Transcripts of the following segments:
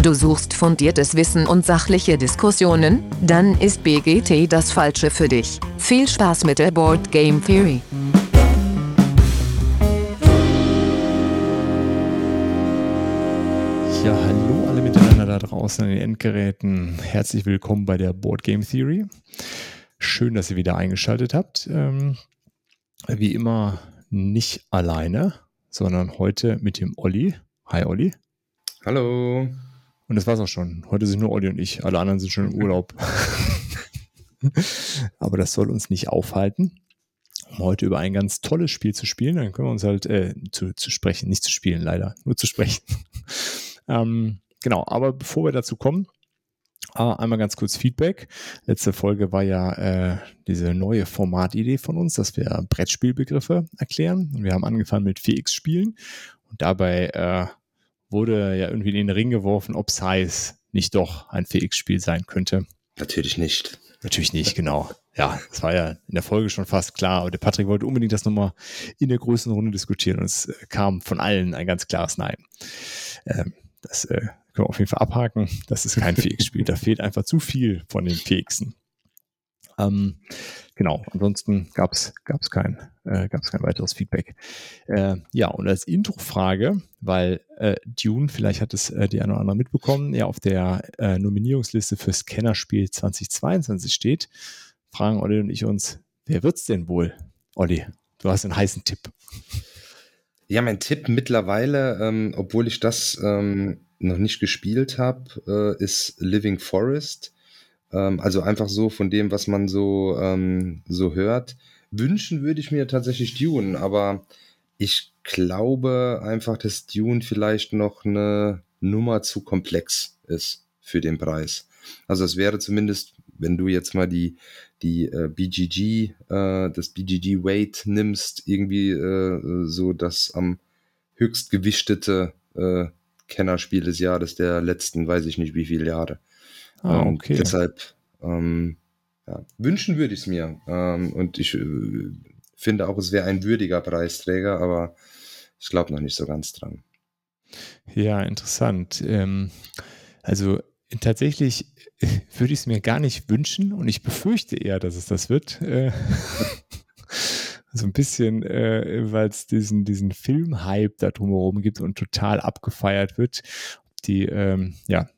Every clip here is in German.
Du suchst fundiertes Wissen und sachliche Diskussionen? Dann ist BGT das Falsche für dich. Viel Spaß mit der Board Game Theory. Ja, hallo alle miteinander da draußen an den Endgeräten. Herzlich willkommen bei der Board Game Theory. Schön, dass ihr wieder eingeschaltet habt. Ähm, wie immer nicht alleine, sondern heute mit dem Olli. Hi Olli. Hallo. Und das war's auch schon. Heute sind nur Olli und ich. Alle anderen sind schon im Urlaub. Aber das soll uns nicht aufhalten, um heute über ein ganz tolles Spiel zu spielen. Dann können wir uns halt äh, zu, zu sprechen, nicht zu spielen leider, nur zu sprechen. ähm, genau, aber bevor wir dazu kommen, Ah, einmal ganz kurz Feedback. Letzte Folge war ja äh, diese neue Formatidee von uns, dass wir Brettspielbegriffe erklären. Und wir haben angefangen mit 4X-Spielen. Und dabei äh, wurde ja irgendwie in den Ring geworfen, ob Size nicht doch ein 4X-Spiel sein könnte. Natürlich nicht. Natürlich nicht, genau. Ja, das war ja in der Folge schon fast klar. Aber der Patrick wollte unbedingt das nochmal in der größten Runde diskutieren und es äh, kam von allen ein ganz klares Nein. Ähm, das äh, können wir auf jeden Fall abhaken. Das ist kein Fähigspiel. Da fehlt einfach zu viel von den Fähigsten. Ähm, genau, ansonsten gab es kein, äh, gab's kein weiteres Feedback. Äh, ja, und als Intro-Frage, weil äh, Dune, vielleicht hat es äh, die eine oder andere mitbekommen, ja auf der äh, Nominierungsliste fürs Kennerspiel 2022 steht, fragen Olli und ich uns, wer wird's denn wohl? Olli, du hast einen heißen Tipp. Ja, mein Tipp mittlerweile, ähm, obwohl ich das ähm, noch nicht gespielt habe, äh, ist Living Forest. Ähm, also einfach so von dem, was man so, ähm, so hört. Wünschen würde ich mir tatsächlich Dune, aber ich glaube einfach, dass Dune vielleicht noch eine Nummer zu komplex ist für den Preis. Also es wäre zumindest, wenn du jetzt mal die, die äh, BGG, äh, das BGG Weight nimmst, irgendwie äh, so das am höchst gewichtete äh, Kennerspiel des Jahres der letzten, weiß ich nicht wie viele Jahre. Ah, okay. Und deshalb ähm, ja, wünschen würde ich es mir. Ähm, und ich äh, finde auch, es wäre ein würdiger Preisträger, aber ich glaube noch nicht so ganz dran. Ja, interessant. Ähm, also tatsächlich würde ich es mir gar nicht wünschen und ich befürchte eher, dass es das wird. Äh, so ein bisschen, äh, weil es diesen, diesen Film-Hype da drumherum gibt und total abgefeiert wird. Die, ähm, ja,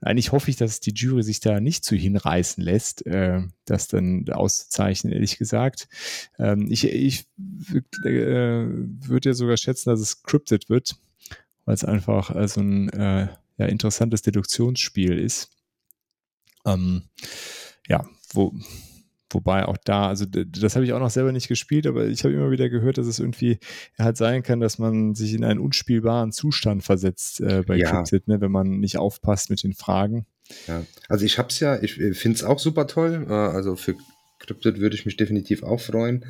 eigentlich hoffe ich, dass die Jury sich da nicht zu hinreißen lässt, äh, das dann auszuzeichnen, ehrlich gesagt. Ähm, ich ich äh, würde ja sogar schätzen, dass es scripted wird, weil es einfach äh, so ein äh, ja, interessantes Deduktionsspiel ist. Ähm, ja, wo, Wobei auch da, also das habe ich auch noch selber nicht gespielt, aber ich habe immer wieder gehört, dass es irgendwie halt sein kann, dass man sich in einen unspielbaren Zustand versetzt äh, bei ja. Cryptid, ne, wenn man nicht aufpasst mit den Fragen. Ja, also ich habe es ja, ich finde es auch super toll. Äh, also für Cryptid würde ich mich definitiv auch freuen.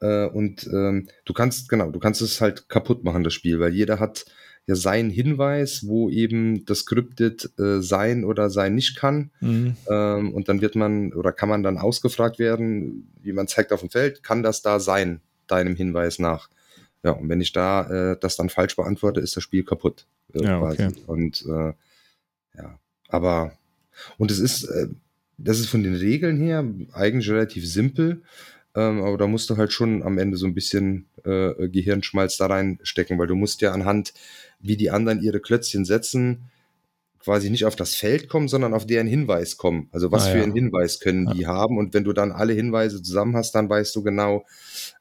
Äh, und ähm, du kannst, genau, du kannst es halt kaputt machen, das Spiel, weil jeder hat ja sein Hinweis, wo eben das Scripted äh, sein oder sein nicht kann. Mhm. Ähm, und dann wird man oder kann man dann ausgefragt werden, wie man zeigt auf dem Feld, kann das da sein, deinem Hinweis nach? Ja, und wenn ich da äh, das dann falsch beantworte, ist das Spiel kaputt. Äh, ja, okay. Und äh, ja, aber und es ist, äh, das ist von den Regeln her eigentlich relativ simpel. Ähm, aber da musst du halt schon am Ende so ein bisschen äh, Gehirnschmalz da reinstecken, weil du musst ja anhand wie die anderen ihre Klötzchen setzen, quasi nicht auf das Feld kommen, sondern auf deren Hinweis kommen. Also was ah, für ja. einen Hinweis können ja. die haben. Und wenn du dann alle Hinweise zusammen hast, dann weißt du genau,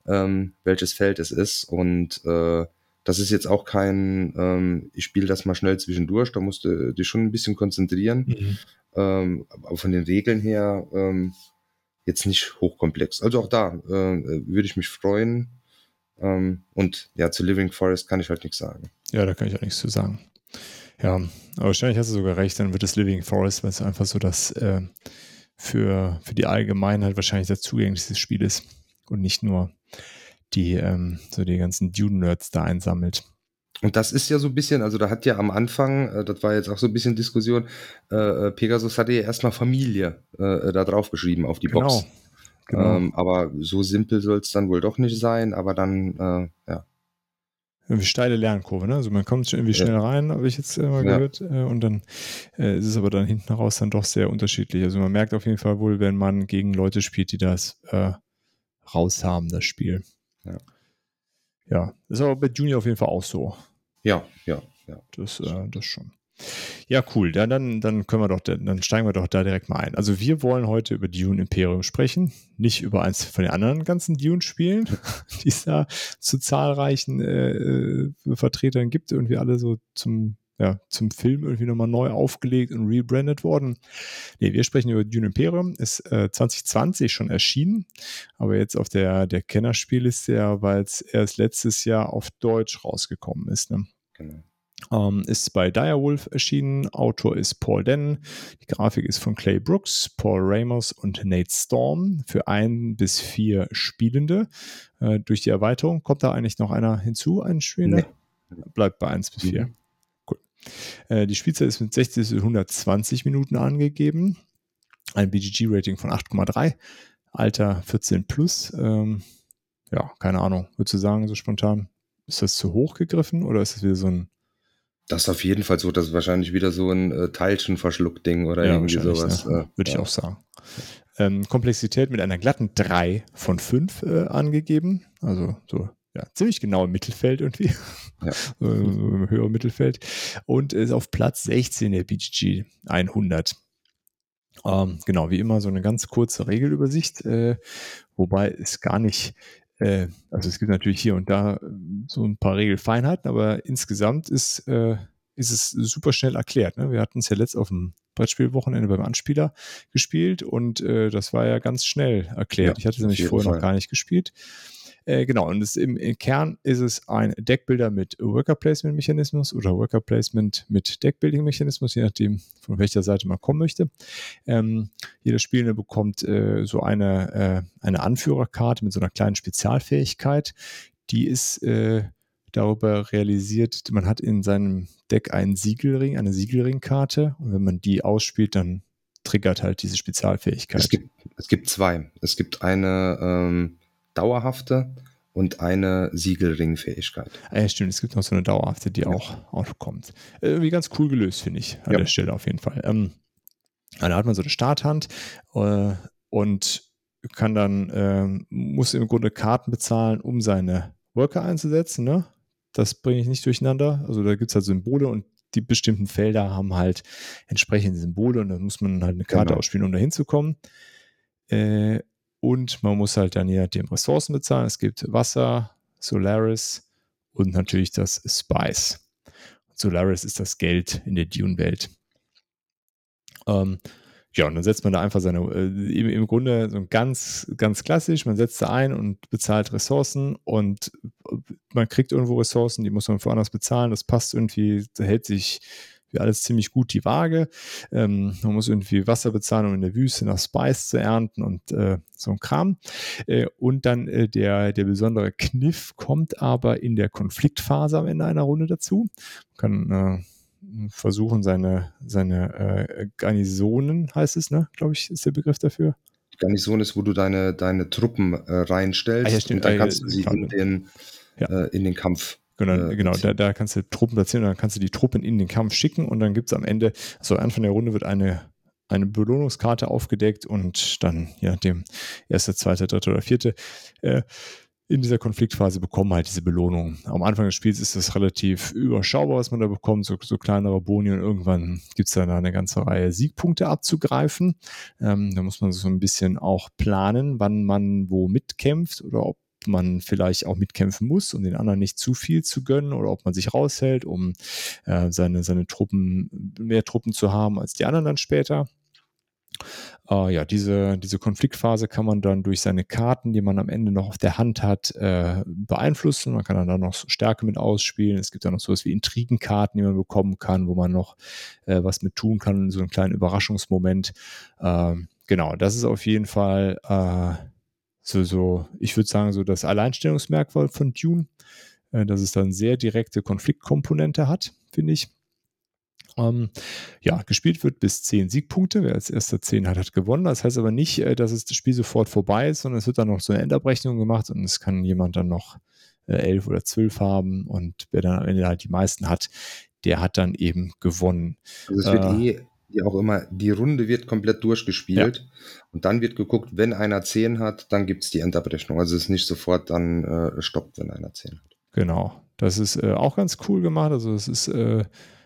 ähm, welches Feld es ist. Und äh, das ist jetzt auch kein, ähm, ich spiele das mal schnell zwischendurch, da musst du dich schon ein bisschen konzentrieren. Mhm. Ähm, aber von den Regeln her ähm, jetzt nicht hochkomplex. Also auch da äh, würde ich mich freuen. Ähm, und ja, zu Living Forest kann ich halt nichts sagen. Ja, da kann ich auch nichts zu sagen. Ja, aber wahrscheinlich hast du sogar recht, dann wird es Living Forest, weil es einfach so das äh, für, für die Allgemeinheit wahrscheinlich das zugänglichste Spiel ist und nicht nur die, ähm, so die ganzen Dune-Nerds da einsammelt. Und das ist ja so ein bisschen, also da hat ja am Anfang, äh, das war jetzt auch so ein bisschen Diskussion, äh, äh Pegasus hatte ja erstmal Familie äh, da drauf geschrieben auf die genau. Box. Genau. Ähm, aber so simpel soll es dann wohl doch nicht sein, aber dann, äh, ja. irgendwie steile Lernkurve, ne? Also man kommt schon irgendwie schnell rein, habe ich jetzt immer ja. gehört. Äh, und dann ist es aber dann hinten raus dann doch sehr unterschiedlich. Also man merkt auf jeden Fall wohl, wenn man gegen Leute spielt, die das äh, raus haben, das Spiel. Ja. Ja, ist aber bei Junior auf jeden Fall auch so. Ja, ja, ja. Das, äh, das schon. Ja, cool. Ja, dann, dann können wir doch, dann steigen wir doch da direkt mal ein. Also wir wollen heute über Dune Imperium sprechen, nicht über eins von den anderen ganzen Dune-Spielen, die es da zu zahlreichen äh, äh, Vertretern gibt, irgendwie alle so zum, ja, zum Film irgendwie nochmal neu aufgelegt und rebrandet worden. Nee, wir sprechen über Dune Imperium, ist äh, 2020 schon erschienen, aber jetzt auf der, der Kennerspielliste ja, weil es erst letztes Jahr auf Deutsch rausgekommen ist. Ne? Genau. Ähm, ist bei Direwolf erschienen. Autor ist Paul Dennen. Die Grafik ist von Clay Brooks, Paul Ramos und Nate Storm für ein bis vier Spielende. Äh, durch die Erweiterung kommt da eigentlich noch einer hinzu, ein Spieler? Nee. Bleibt bei 1 bis 4. Mhm. Cool. Äh, die Spielzeit ist mit 60 bis 120 Minuten angegeben. Ein BGG-Rating von 8,3. Alter 14 plus. Ähm, ja, keine Ahnung. Würdest du sagen, so spontan, ist das zu hoch gegriffen oder ist das wieder so ein das ist auf jeden Fall so, das ist wahrscheinlich wieder so ein äh, Teilchenverschluck-Ding oder ja, irgendwie sowas. Ne? Würde ich auch sagen. Ähm, Komplexität mit einer glatten 3 von 5 äh, angegeben. Also so ja, ziemlich genau im Mittelfeld irgendwie. Ja. so, im höheren Mittelfeld. Und ist auf Platz 16 der BGG 100. Ähm, genau, wie immer so eine ganz kurze Regelübersicht, äh, wobei es gar nicht äh, also es gibt natürlich hier und da äh, so ein paar Regelfeinheiten, aber insgesamt ist, äh, ist es super schnell erklärt. Ne? Wir hatten es ja letzt auf dem Brettspielwochenende beim Anspieler gespielt und äh, das war ja ganz schnell erklärt. Ja, ich hatte es nämlich vorher Fall. noch gar nicht gespielt. Äh, genau, und das im, im, Kern ist es ein Deckbilder mit Worker Placement Mechanismus oder Worker Placement mit Deckbuilding Mechanismus, je nachdem, von welcher Seite man kommen möchte. Ähm, jeder Spielende bekommt äh, so eine, äh, eine Anführerkarte mit so einer kleinen Spezialfähigkeit. Die ist äh, darüber realisiert, man hat in seinem Deck einen Siegelring, eine Siegelringkarte und wenn man die ausspielt, dann triggert halt diese Spezialfähigkeit. Es gibt, es gibt zwei. Es gibt eine ähm, dauerhafte und eine Siegelringfähigkeit. Ah, ja, stimmt, es gibt noch so eine dauerhafte, die ja. auch, auch kommt. Äh, irgendwie ganz cool gelöst, finde ich, an ja. der Stelle auf jeden Fall. Ähm, da hat man so eine Starthand äh, und kann dann, äh, muss im Grunde Karten bezahlen, um seine Worker einzusetzen. Ne? Das bringe ich nicht durcheinander. Also da gibt es halt Symbole und die bestimmten Felder haben halt entsprechende Symbole und dann muss man halt eine Karte genau. ausspielen, um da hinzukommen. Äh, und man muss halt dann je nachdem Ressourcen bezahlen. Es gibt Wasser, Solaris und natürlich das Spice. Solaris ist das Geld in der Dune-Welt. Ähm, ja, und dann setzt man da einfach seine, äh, im, im, Grunde so ganz, ganz klassisch, man setzt da ein und bezahlt Ressourcen und man kriegt irgendwo Ressourcen, die muss man woanders bezahlen, das passt irgendwie, da hält sich alles ziemlich gut die Waage. Ähm, man muss irgendwie Wasser bezahlen, um in der Wüste nach Spice zu ernten und äh, so ein Kram. Äh, und dann äh, der, der besondere Kniff kommt aber in der Konfliktphase am Ende einer Runde dazu. Man kann äh, versuchen, seine, seine äh, Garnisonen, heißt es, ne? glaube ich, ist der Begriff dafür. Garnison ist, wo du deine, deine Truppen äh, reinstellst ah, ja, und dann kannst du sie in den, ja. in den Kampf Genau, äh, genau da, da kannst du Truppen platzieren und dann kannst du die Truppen in den Kampf schicken und dann gibt es am Ende, also Anfang der Runde wird eine, eine Belohnungskarte aufgedeckt und dann, je nachdem, erste, zweite, dritte oder vierte, äh, in dieser Konfliktphase bekommen halt diese Belohnung. Am Anfang des Spiels ist das relativ überschaubar, was man da bekommt, so, so kleinere Boni und irgendwann gibt es dann eine ganze Reihe Siegpunkte abzugreifen. Ähm, da muss man so ein bisschen auch planen, wann man wo mitkämpft oder ob man vielleicht auch mitkämpfen muss, um den anderen nicht zu viel zu gönnen oder ob man sich raushält, um äh, seine, seine Truppen, mehr Truppen zu haben als die anderen dann später. Uh, ja, diese, diese Konfliktphase kann man dann durch seine Karten, die man am Ende noch auf der Hand hat, äh, beeinflussen. Man kann dann da noch Stärke mit ausspielen. Es gibt dann noch sowas wie Intrigenkarten, die man bekommen kann, wo man noch äh, was mit tun kann, so einen kleinen Überraschungsmoment. Uh, genau, das ist auf jeden Fall äh, so, so, ich würde sagen, so das Alleinstellungsmerkmal von Dune, äh, dass es dann sehr direkte Konfliktkomponente hat, finde ich. Ähm, ja, gespielt wird bis 10 Siegpunkte. Wer als erster 10 hat, hat gewonnen. Das heißt aber nicht, äh, dass es das Spiel sofort vorbei ist, sondern es wird dann noch so eine Endabrechnung gemacht und es kann jemand dann noch äh, elf oder zwölf haben und wer dann am Ende halt die meisten hat, der hat dann eben gewonnen. Also es wird äh, eh wie auch immer, die Runde wird komplett durchgespielt ja. und dann wird geguckt, wenn einer 10 hat, dann gibt es die Endabrechnung. Also es ist nicht sofort dann äh, stoppt, wenn einer 10 hat. Genau. Das ist äh, auch ganz cool gemacht. Also es ist äh,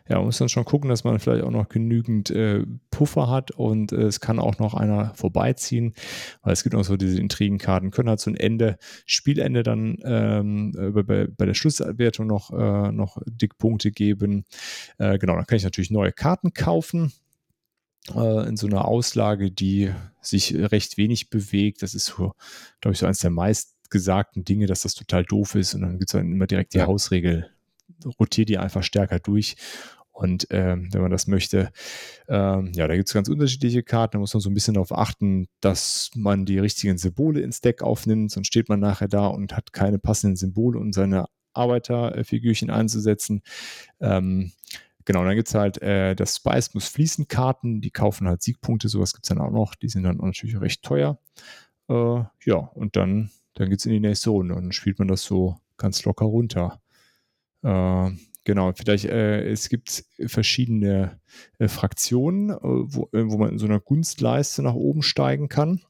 ja, man muss dann schon gucken, dass man vielleicht auch noch genügend äh, Puffer hat und äh, es kann auch noch einer vorbeiziehen, weil es gibt auch so diese Intrigenkarten, können halt so ein Ende, Spielende dann ähm, bei, bei, der Schlusswertung noch, äh, noch Dickpunkte geben. Äh, genau, dann kann ich natürlich neue Karten kaufen äh, in so einer Auslage, die sich recht wenig bewegt. Das ist so, glaube ich, so eines der meistgesagten Dinge, dass das total doof ist und dann gibt es dann immer direkt die ja. Hausregel rotiert die einfach stärker durch und ähm, wenn man das möchte, ähm, ja, da gibt es ganz unterschiedliche Karten. Da muss man so ein bisschen darauf achten, dass man die richtigen Symbole ins Deck aufnimmt. Sonst steht man nachher da und hat keine passenden Symbole, um seine Arbeiterfigürchen einzusetzen. Ähm, genau, dann gibt es halt äh, das Spice muss fließen Karten. Die kaufen halt Siegpunkte. Sowas gibt es dann auch noch. Die sind dann natürlich recht teuer. Äh, ja, und dann, dann geht es in die nächste Runde. Und dann spielt man das so ganz locker runter. Äh, Genau, vielleicht, äh, es gibt verschiedene äh, Fraktionen, äh, wo, äh, wo, man in so einer Gunstleiste nach oben steigen kann.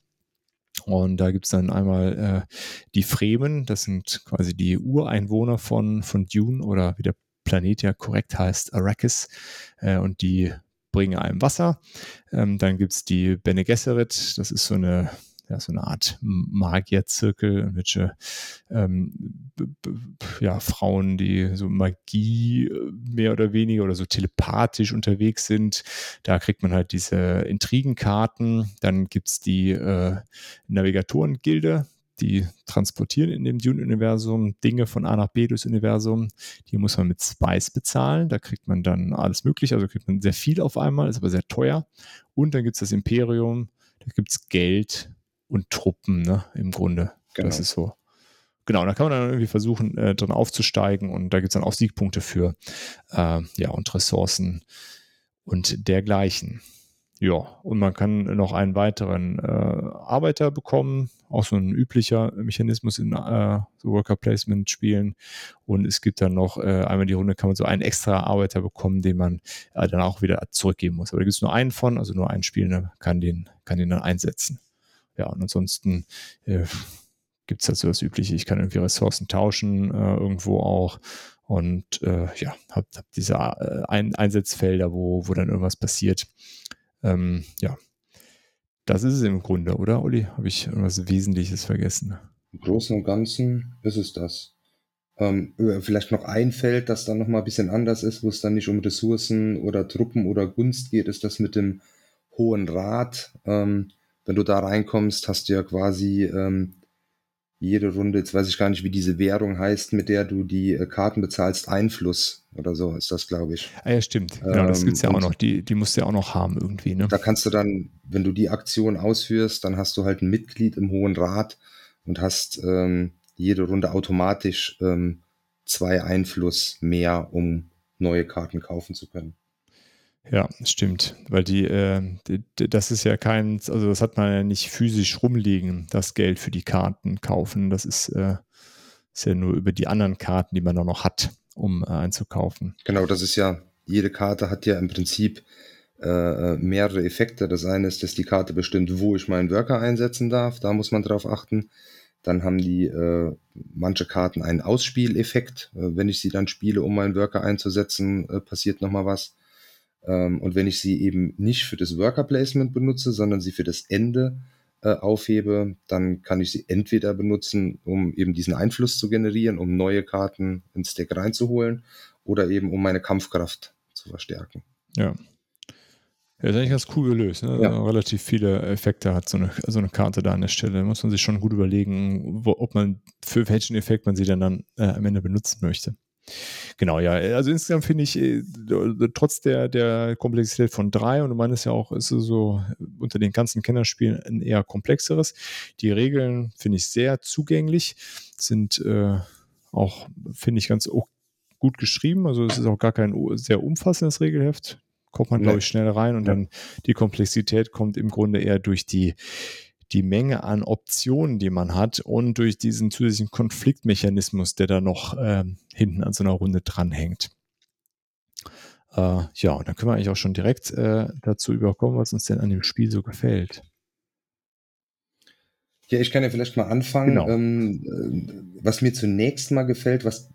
Und da gibt es dann einmal äh, die Fremen, das sind quasi die Ureinwohner von, von Dune oder wie der Planet ja korrekt heißt, Arrakis. Äh, und die bringen einem Wasser. Ähm, dann gibt es die Bene Gesserit, das ist so eine ja, so eine Art Magierzirkel, welche ähm, ja, Frauen, die so Magie äh, mehr oder weniger oder so telepathisch unterwegs sind. Da kriegt man halt diese Intrigenkarten. Dann gibt es die äh, Navigatoren-Gilde, die transportieren in dem Dune-Universum Dinge von A nach B durchs Universum. Die muss man mit Spice bezahlen. Da kriegt man dann alles Mögliche. Also kriegt man sehr viel auf einmal, ist aber sehr teuer. Und dann gibt es das Imperium. Da gibt es Geld und Truppen, ne, im Grunde. Genau. Das ist so. Genau, da kann man dann irgendwie versuchen, äh, drin aufzusteigen und da gibt es dann auch Siegpunkte für, äh, ja, und Ressourcen und dergleichen. Ja, und man kann noch einen weiteren äh, Arbeiter bekommen, auch so ein üblicher Mechanismus in äh, so Worker Placement Spielen. Und es gibt dann noch äh, einmal die Runde, kann man so einen extra Arbeiter bekommen, den man äh, dann auch wieder zurückgeben muss. Aber da gibt es nur einen von, also nur ein Spielender kann den, kann den dann einsetzen. Ja, und ansonsten äh, gibt es halt so das Übliche, ich kann irgendwie Ressourcen tauschen, äh, irgendwo auch. Und äh, ja, habe hab diese äh, Ein Einsatzfelder, wo, wo dann irgendwas passiert. Ähm, ja, das ist es im Grunde, oder, Uli? Habe ich irgendwas Wesentliches vergessen? Im Großen und Ganzen ist es das. Ähm, vielleicht noch ein Feld, das dann nochmal ein bisschen anders ist, wo es dann nicht um Ressourcen oder Truppen oder Gunst geht, ist das mit dem Hohen Rat. Ähm, wenn du da reinkommst, hast du ja quasi ähm, jede Runde, jetzt weiß ich gar nicht, wie diese Währung heißt, mit der du die äh, Karten bezahlst, Einfluss oder so ist das, glaube ich. Ah ja, stimmt. Genau, das gibt es ja auch noch. Die, die musst du ja auch noch haben irgendwie. Ne? Da kannst du dann, wenn du die Aktion ausführst, dann hast du halt ein Mitglied im Hohen Rat und hast ähm, jede Runde automatisch ähm, zwei Einfluss mehr, um neue Karten kaufen zu können. Ja, stimmt. Weil die, äh, die, das ist ja kein, also das hat man ja nicht physisch rumliegen, das Geld für die Karten kaufen. Das ist, äh, ist ja nur über die anderen Karten, die man auch noch hat, um äh, einzukaufen. Genau, das ist ja, jede Karte hat ja im Prinzip äh, mehrere Effekte. Das eine ist, dass die Karte bestimmt, wo ich meinen Worker einsetzen darf. Da muss man drauf achten. Dann haben die äh, manche Karten einen Ausspieleffekt. Äh, wenn ich sie dann spiele, um meinen Worker einzusetzen, äh, passiert nochmal was. Ähm, und wenn ich sie eben nicht für das Worker Placement benutze, sondern sie für das Ende äh, aufhebe, dann kann ich sie entweder benutzen, um eben diesen Einfluss zu generieren, um neue Karten ins Deck reinzuholen, oder eben um meine Kampfkraft zu verstärken. Ja. Ja, ist eigentlich ganz cool gelöst. Ne? Ja. Relativ viele Effekte hat so eine, so eine Karte da an der Stelle. Da muss man sich schon gut überlegen, wo, ob man für welchen Effekt man sie dann, dann äh, am Ende benutzen möchte. Genau, ja. Also insgesamt finde ich, äh, trotz der, der Komplexität von drei, und du meinst ja auch, ist es so unter den ganzen Kennerspielen ein eher komplexeres. Die Regeln finde ich sehr zugänglich, sind äh, auch, finde ich, ganz gut geschrieben. Also es ist auch gar kein sehr umfassendes Regelheft. Kommt man, glaube ich, schnell rein und ja. dann die Komplexität kommt im Grunde eher durch die die Menge an Optionen, die man hat und durch diesen zusätzlichen Konfliktmechanismus, der da noch äh, hinten an so einer Runde dranhängt. Äh, ja, und dann können wir eigentlich auch schon direkt äh, dazu überkommen, was uns denn an dem Spiel so gefällt. Ja, ich kann ja vielleicht mal anfangen. Genau. Ähm, äh, was mir zunächst mal gefällt, was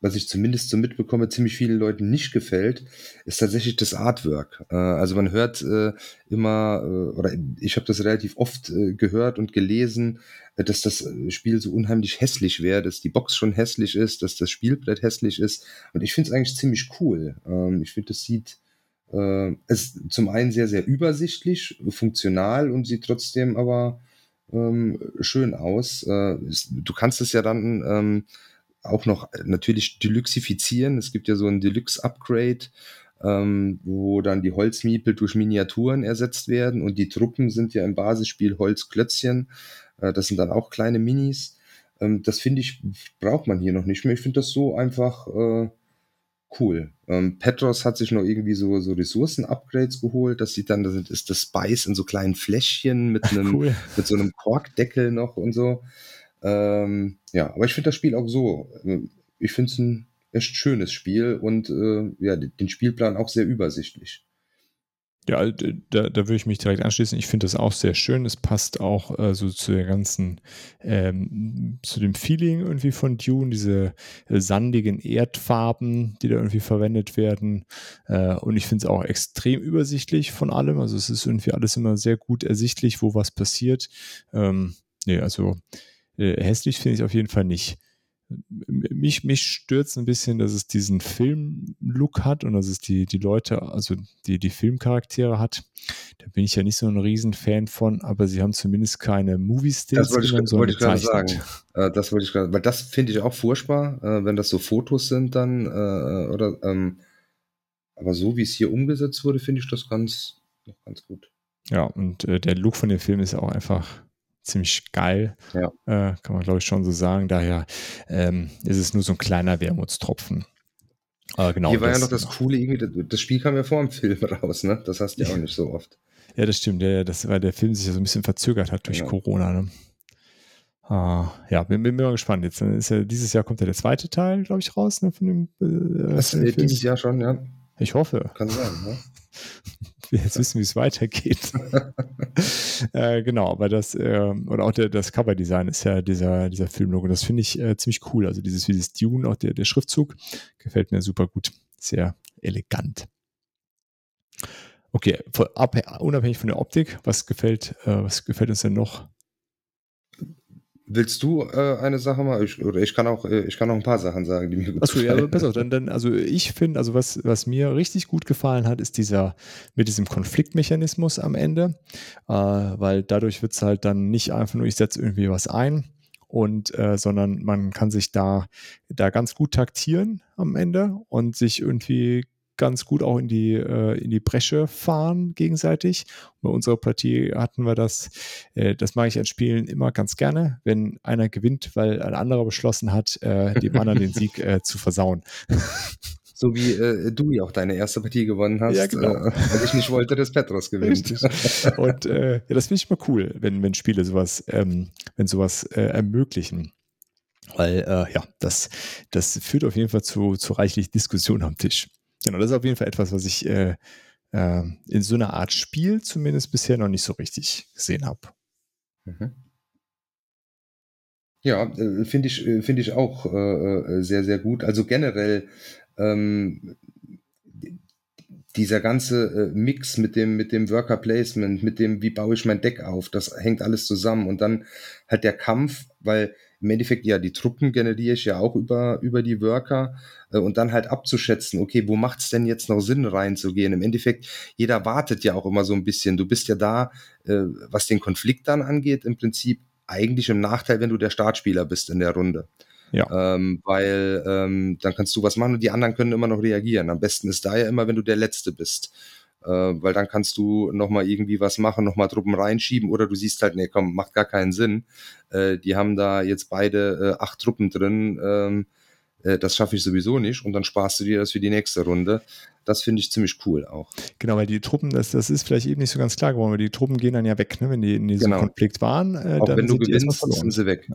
was ich zumindest so mitbekomme, ziemlich vielen Leuten nicht gefällt, ist tatsächlich das Artwork. Äh, also man hört äh, immer, äh, oder ich habe das relativ oft gehört und gelesen, dass das Spiel so unheimlich hässlich wäre, dass die Box schon hässlich ist, dass das Spielbrett hässlich ist. Und ich finde es eigentlich ziemlich cool. Ähm, ich finde, das sieht es zum einen sehr, sehr übersichtlich, funktional und sieht trotzdem aber ähm, schön aus. du kannst es ja dann ähm, auch noch äh, natürlich deluxifizieren. Es gibt ja so ein Deluxe-Upgrade, ähm, wo dann die Holzmiepel durch Miniaturen ersetzt werden und die Truppen sind ja im Basisspiel Holzklötzchen. Äh, das sind dann auch kleine Minis. Ähm, das finde ich, braucht man hier noch nicht mehr. Ich finde das so einfach äh, cool. Ähm, Petros hat sich noch irgendwie so, so Ressourcen-Upgrades geholt. Das sieht dann, das ist das Spice in so kleinen Fläschchen mit einem, cool. mit so einem Korkdeckel noch und so. Ähm, ja, aber ich finde das Spiel auch so. Äh, ich finde es ein echt schönes Spiel und äh, ja, den Spielplan auch sehr übersichtlich. Ja, da, da würde ich mich direkt anschließen. Ich finde das auch sehr schön. Es passt auch äh, so zu der ganzen, ähm, zu dem Feeling irgendwie von Dune, diese äh, sandigen Erdfarben, die da irgendwie verwendet werden. Äh, und ich finde es auch extrem übersichtlich von allem. Also es ist irgendwie alles immer sehr gut ersichtlich, wo was passiert. Ähm, nee, also äh, hässlich finde ich auf jeden Fall nicht. Mich, mich stört es ein bisschen, dass es diesen Film-Look hat und dass es die, die Leute, also die, die Filmcharaktere hat. Da bin ich ja nicht so ein Riesenfan von, aber sie haben zumindest keine Movie-Stills. Das wollte ich, wollte ich gerade sagen. Äh, das wollte ich gerade, weil das finde ich auch furchtbar, äh, wenn das so Fotos sind dann, oder, ähm, aber so wie es hier umgesetzt wurde, finde ich das ganz, ganz gut. Ja, und äh, der Look von dem Film ist auch einfach ziemlich geil. Ja. Äh, kann man, glaube ich, schon so sagen. Daher ähm, ist es nur so ein kleiner Wermutstropfen. Äh, genau, Hier war das, ja noch das Coole, irgendwie, das Spiel kam ja vor dem Film raus, ne? Das hast du ja auch nicht so oft. Ja, das stimmt. Ja, das, weil der Film sich ja so ein bisschen verzögert hat durch ja. Corona. Ne? Ah, ja, bin, bin, bin mal gespannt. Jetzt ist ja, dieses Jahr kommt ja der zweite Teil, glaube ich, raus ne, von dem. Äh, das, von dem dieses Jahr schon, ja. Ich hoffe. Kann sein, ne? wir jetzt wissen, wie es weitergeht. äh, genau, aber das, äh, oder auch der, das Coverdesign ist ja dieser, dieser Filmlogo. Das finde ich äh, ziemlich cool. Also dieses, dieses Dune, auch der, der Schriftzug, gefällt mir super gut. Sehr elegant. Okay, unabhängig von der Optik, was gefällt, äh, was gefällt uns denn noch? Willst du äh, eine Sache mal? Ich, oder ich kann auch, äh, ich kann auch ein paar Sachen sagen, die mir gut Achso, gefallen. ja, pass auf, dann, dann, also ich finde, also was, was mir richtig gut gefallen hat, ist dieser mit diesem Konfliktmechanismus am Ende, äh, weil dadurch wird es halt dann nicht einfach nur, ich setze irgendwie was ein, und äh, sondern man kann sich da da ganz gut taktieren am Ende und sich irgendwie ganz gut auch in die, äh, in die Bresche fahren gegenseitig. bei unserer Partie hatten wir das, äh, das mache ich an Spielen immer ganz gerne, wenn einer gewinnt, weil ein anderer beschlossen hat, äh, dem anderen den Sieg äh, zu versauen. So wie äh, du ja auch deine erste Partie gewonnen hast, ja, genau. äh, weil ich nicht wollte, dass Petros gewinnt. Und äh, ja, das finde ich mal cool, wenn, wenn Spiele sowas, ähm, wenn sowas äh, ermöglichen. Weil, äh, ja, das, das führt auf jeden Fall zu, zu reichlich Diskussion am Tisch. Genau, das ist auf jeden Fall etwas, was ich äh, äh, in so einer Art Spiel zumindest bisher noch nicht so richtig gesehen habe. Mhm. Ja, äh, finde ich, äh, finde ich auch äh, äh, sehr, sehr gut. Also generell ähm, dieser ganze äh, Mix mit dem, mit dem Worker Placement, mit dem, wie baue ich mein Deck auf, das hängt alles zusammen. Und dann halt der Kampf, weil im Endeffekt, ja, die Truppen generiere ich ja auch über, über die Worker äh, und dann halt abzuschätzen, okay, wo macht es denn jetzt noch Sinn reinzugehen? Im Endeffekt, jeder wartet ja auch immer so ein bisschen. Du bist ja da, äh, was den Konflikt dann angeht, im Prinzip eigentlich im Nachteil, wenn du der Startspieler bist in der Runde. Ja. Ähm, weil ähm, dann kannst du was machen und die anderen können immer noch reagieren. Am besten ist da ja immer, wenn du der Letzte bist. Äh, weil dann kannst du nochmal irgendwie was machen, nochmal Truppen reinschieben oder du siehst halt, nee, komm, macht gar keinen Sinn. Äh, die haben da jetzt beide äh, acht Truppen drin. Ähm, äh, das schaffe ich sowieso nicht und dann sparst du dir das für die nächste Runde. Das finde ich ziemlich cool auch. Genau, weil die Truppen, das, das ist vielleicht eben nicht so ganz klar geworden, weil die Truppen gehen dann ja weg, ne? wenn die in diesem Genau. Konflikt waren. Äh, Auch wenn du gewinnst, sind sie weg.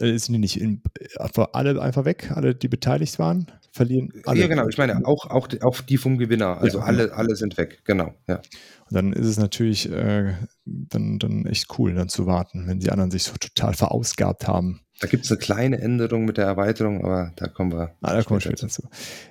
Äh, sind die nicht in, einfach alle einfach weg, alle, die beteiligt waren, verlieren alle. Ja, genau. Ich meine, auch, auch, die- auch die vom Gewinner. Also Ja, alle, alle sind weg. Genau. Ja. Und dann ist es natürlich äh, dann, dann echt cool, dann zu warten, wenn die anderen sich so total verausgabt haben. Da gibt es eine kleine Änderung mit der Erweiterung, aber da kommen wir. Ah, da kommen wir später zu.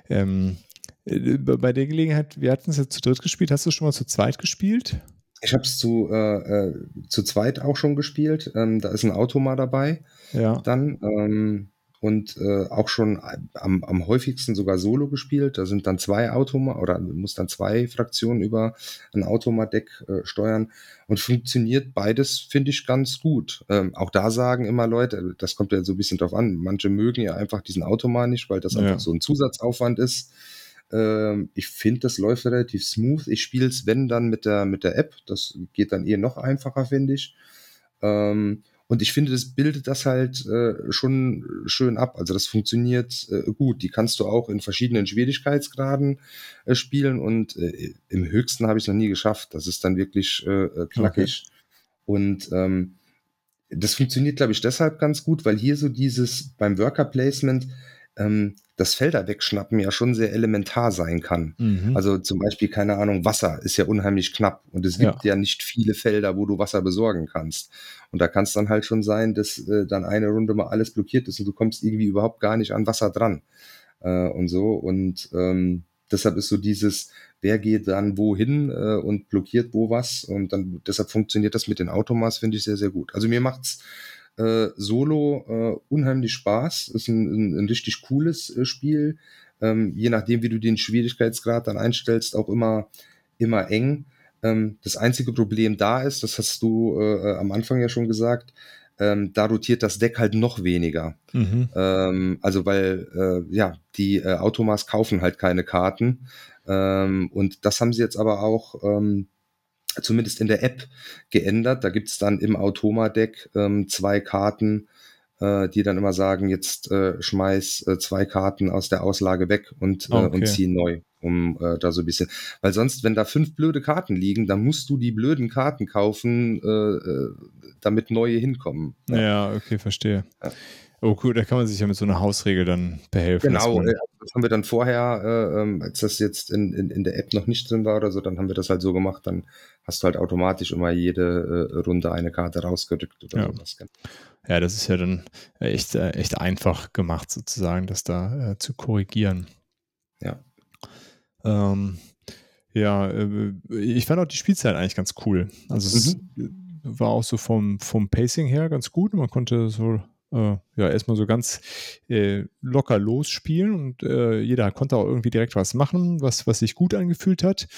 Ähm, äh, bei der Gelegenheit, wir hatten es jetzt zu dritt gespielt. Hast du schon mal zu zweit gespielt? Ich habe es zu, äh, äh, zu zweit auch schon gespielt. Ähm, da ist ein Automa dabei. Ja. dann ähm, und äh, auch schon am, am häufigsten sogar Solo gespielt. Da sind dann zwei Automa oder muss dann zwei Fraktionen über ein Automa-Deck äh, steuern und funktioniert beides, finde ich, ganz gut. Ähm, auch da sagen immer Leute, das kommt ja so ein bisschen drauf an, manche mögen ja einfach diesen Automa nicht, weil das Ja. einfach so ein Zusatzaufwand ist. Ähm, ich finde, das läuft relativ smooth. Ich spiele es, wenn, dann mit der, mit der App. Das geht dann eher noch einfacher, finde ich. Ähm, und ich finde, das bildet das halt äh, schon schön ab. Also das funktioniert äh, gut. Die kannst du auch in verschiedenen Schwierigkeitsgraden äh, spielen und äh, im höchsten habe ich es noch nie geschafft. Das ist dann wirklich äh, äh, knackig. Und ähm, das funktioniert, glaube ich, deshalb ganz gut, weil hier so dieses beim Worker Placement ähm, das Felder wegschnappen ja schon sehr elementar sein kann. Mhm. Also zum Beispiel, keine Ahnung, Wasser ist ja unheimlich knapp und es gibt ja. nicht viele Felder, wo du Wasser besorgen kannst. Und da kann es dann halt schon sein, dass äh, dann eine Runde mal alles blockiert ist und du kommst irgendwie überhaupt gar nicht an Wasser dran äh, und so. Und ähm, deshalb ist so dieses, wer geht dann wohin äh, und blockiert wo was. Und dann deshalb funktioniert das mit den Automas, finde ich sehr, sehr gut. Also mir macht's äh, Solo äh, unheimlich Spaß. Ist ein, ein, ein richtig cooles äh, Spiel. Ähm, je nachdem, wie du den Schwierigkeitsgrad dann einstellst, auch immer, immer eng. Ähm, das einzige Problem da ist, das hast du äh, am Anfang ja schon gesagt, ähm, da rotiert das Deck halt noch weniger. Mhm. Ähm, also weil äh, ja die äh, Automas kaufen halt keine Karten ähm, und das haben sie jetzt aber auch ähm, zumindest in der App geändert. Da gibt's dann im Automa-Deck ähm, zwei Karten, äh, die dann immer sagen, jetzt äh, schmeiß äh, zwei Karten aus der Auslage weg und, okay. äh, und zieh neu, um äh, da so ein bisschen. Weil sonst, wenn da fünf blöde Karten liegen, dann musst du die blöden Karten kaufen, äh, damit neue hinkommen. Ja, ja okay, verstehe. Ja. Oh cool, da kann man sich ja mit so einer Hausregel dann behelfen. Genau, das haben wir dann vorher, äh, als das jetzt in, in, in der App noch nicht drin war oder so, dann haben wir das halt so gemacht, dann hast du halt automatisch immer jede äh, Runde eine Karte rausgerückt oder ja. sowas. Ja, das ist ja dann echt, äh, echt einfach gemacht, sozusagen, das da äh, zu korrigieren. Ja. Ähm, ja, äh, ich fand auch die Spielzeit eigentlich ganz cool. Also es mhm. war auch so vom, vom Pacing her ganz gut. Man konnte so äh, ja, erstmal so ganz äh, locker losspielen und äh, jeder konnte auch irgendwie direkt was machen, was, was sich gut angefühlt hat.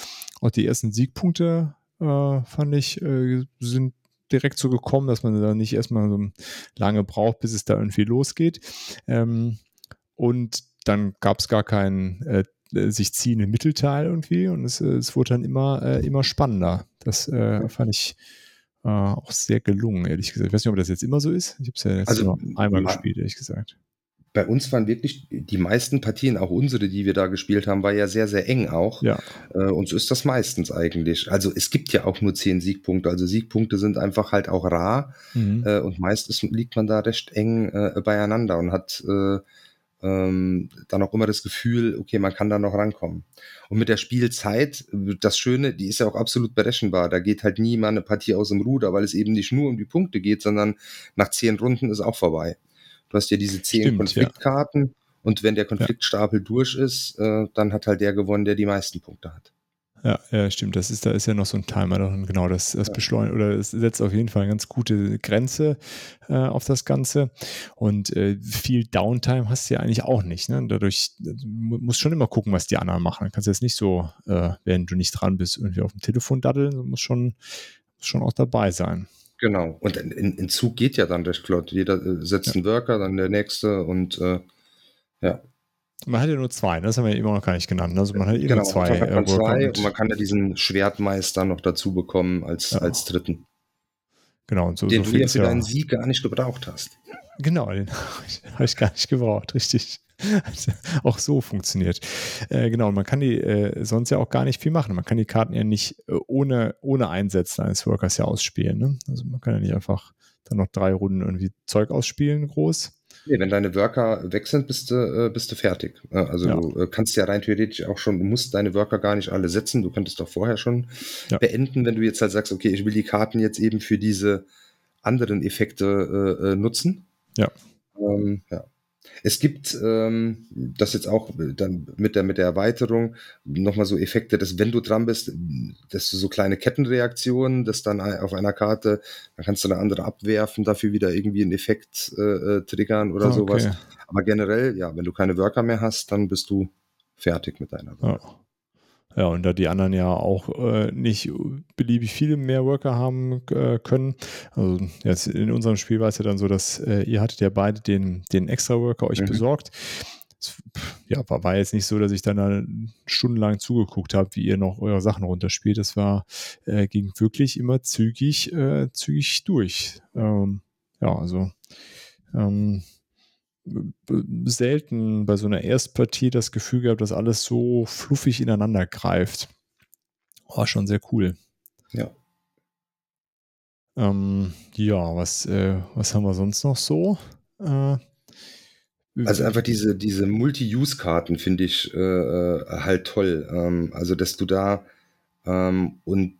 Auch die ersten Siegpunkte äh, fand ich, äh, sind direkt so gekommen, dass man da nicht erstmal so lange braucht, bis es da irgendwie losgeht. Ähm, und dann gab es gar keinen äh, sich ziehenden Mittelteil irgendwie und es, es wurde dann immer, immer spannender. Das fand ich äh, auch sehr gelungen, ehrlich gesagt. Ich weiß nicht, ob das jetzt immer so ist. Ich habe es ja jetzt also, nur einmal gespielt, ehrlich gesagt. Bei uns waren wirklich die meisten Partien, auch unsere, die wir da gespielt haben, war ja sehr, sehr eng auch. Ja. Äh, und so ist das meistens eigentlich. Also es gibt ja auch nur zehn Siegpunkte. Also Siegpunkte sind einfach halt auch rar. Mhm. Äh, und meistens liegt man da recht eng äh, beieinander und hat äh, ähm, dann auch immer das Gefühl, okay, man kann da noch rankommen. Und mit der Spielzeit, das Schöne, die ist ja auch absolut berechenbar. Da geht halt nie mal eine Partie aus dem Ruder, weil es eben nicht nur um die Punkte geht, sondern nach zehn Runden ist auch vorbei. Du hast ja diese zehn Stimmt, Konfliktkarten ja. und wenn der Konfliktstapel ja. durch ist, äh, dann hat halt der gewonnen, der die meisten Punkte hat. Ja, ja, stimmt. Das ist, da ist ja noch so ein Timer drin. Genau, das, das beschleunigt oder es setzt auf jeden Fall eine ganz gute Grenze äh, auf das Ganze. Und äh, viel Downtime hast du ja eigentlich auch nicht. Ne? Dadurch musst schon immer gucken, was die anderen machen. Dann kannst du jetzt nicht so, äh, wenn du nicht dran bist, irgendwie auf dem Telefon daddeln. Du musst schon, musst schon auch dabei sein. Genau. Und in, in Zug geht ja dann recht flott. Jeder äh, setzt ja. einen Worker, dann der nächste und äh, ja. Man hat ja nur zwei, ne? das haben wir immer noch gar nicht genannt. Also man hat genau, nur zwei. Hat man, zwei und man kann ja diesen Schwertmeister noch dazu bekommen als, ja. als dritten. genau. Und so, Den so du ja für deinen Sieg gar nicht gebraucht hast. Genau, den habe ich gar nicht gebraucht, richtig. Also auch so funktioniert. Äh, genau, man kann die äh, sonst ja auch gar nicht viel machen. Man kann die Karten ja nicht äh, ohne, ohne Einsetzen eines Workers ja ausspielen. Ne? Also man kann ja nicht einfach dann noch drei Runden irgendwie Zeug ausspielen, groß. Nee, wenn deine Worker weg sind, bist du, äh, bist du fertig. Also Ja. du äh, kannst ja rein theoretisch auch schon, du musst deine Worker gar nicht alle setzen. Du könntest doch vorher schon Ja. beenden, wenn du jetzt halt sagst, okay, ich will die Karten jetzt eben für diese anderen Effekte äh, äh, nutzen. Ja. Ähm, ja. Es gibt ähm, das jetzt auch dann mit der, mit der Erweiterung nochmal so Effekte, dass wenn du dran bist, dass du so kleine Kettenreaktionen, dass dann auf einer Karte, dann kannst du eine andere abwerfen, dafür wieder irgendwie einen Effekt äh, äh, triggern oder Ah, sowas. okay. Aber generell, ja, wenn du keine Worker mehr hast, dann bist du fertig mit deiner Worker. Ja. Ja, und da die anderen ja auch äh, nicht beliebig viele mehr Worker haben äh, können. Also jetzt in unserem Spiel war es ja dann so, dass äh, ihr hattet ja beide den, den Extra-Worker euch Mhm. besorgt. Es, ja, war, war jetzt nicht so, dass ich dann da stundenlang zugeguckt habe, wie ihr noch eure Sachen runterspielt. Das war, äh, ging wirklich immer zügig, äh, zügig durch. Ähm, ja, also ähm, selten bei so einer Erstpartie das Gefühl gehabt, dass alles so fluffig ineinander greift. War schon sehr cool. Ja. Ähm, ja, was, äh, was haben wir sonst noch so? Äh, Also einfach diese, diese Multi-Use-Karten finde ich äh, äh, halt toll. Ähm, also, dass du da ähm, und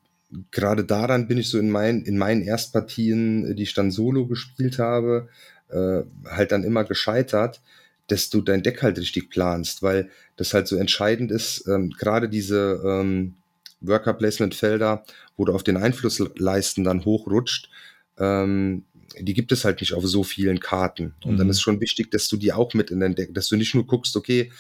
gerade daran bin ich so in, mein, in meinen Erstpartien, die ich dann solo gespielt habe, äh, halt dann immer gescheitert, dass du dein Deck halt richtig planst, weil das halt so entscheidend ist, ähm, gerade diese ähm, Worker-Placement-Felder, wo du auf den Einflussleisten dann hochrutscht, ähm, die gibt es halt nicht auf so vielen Karten. Und dann Mhm. ist schon wichtig, dass du die auch mit in dein Deck, dass du nicht nur guckst, okay,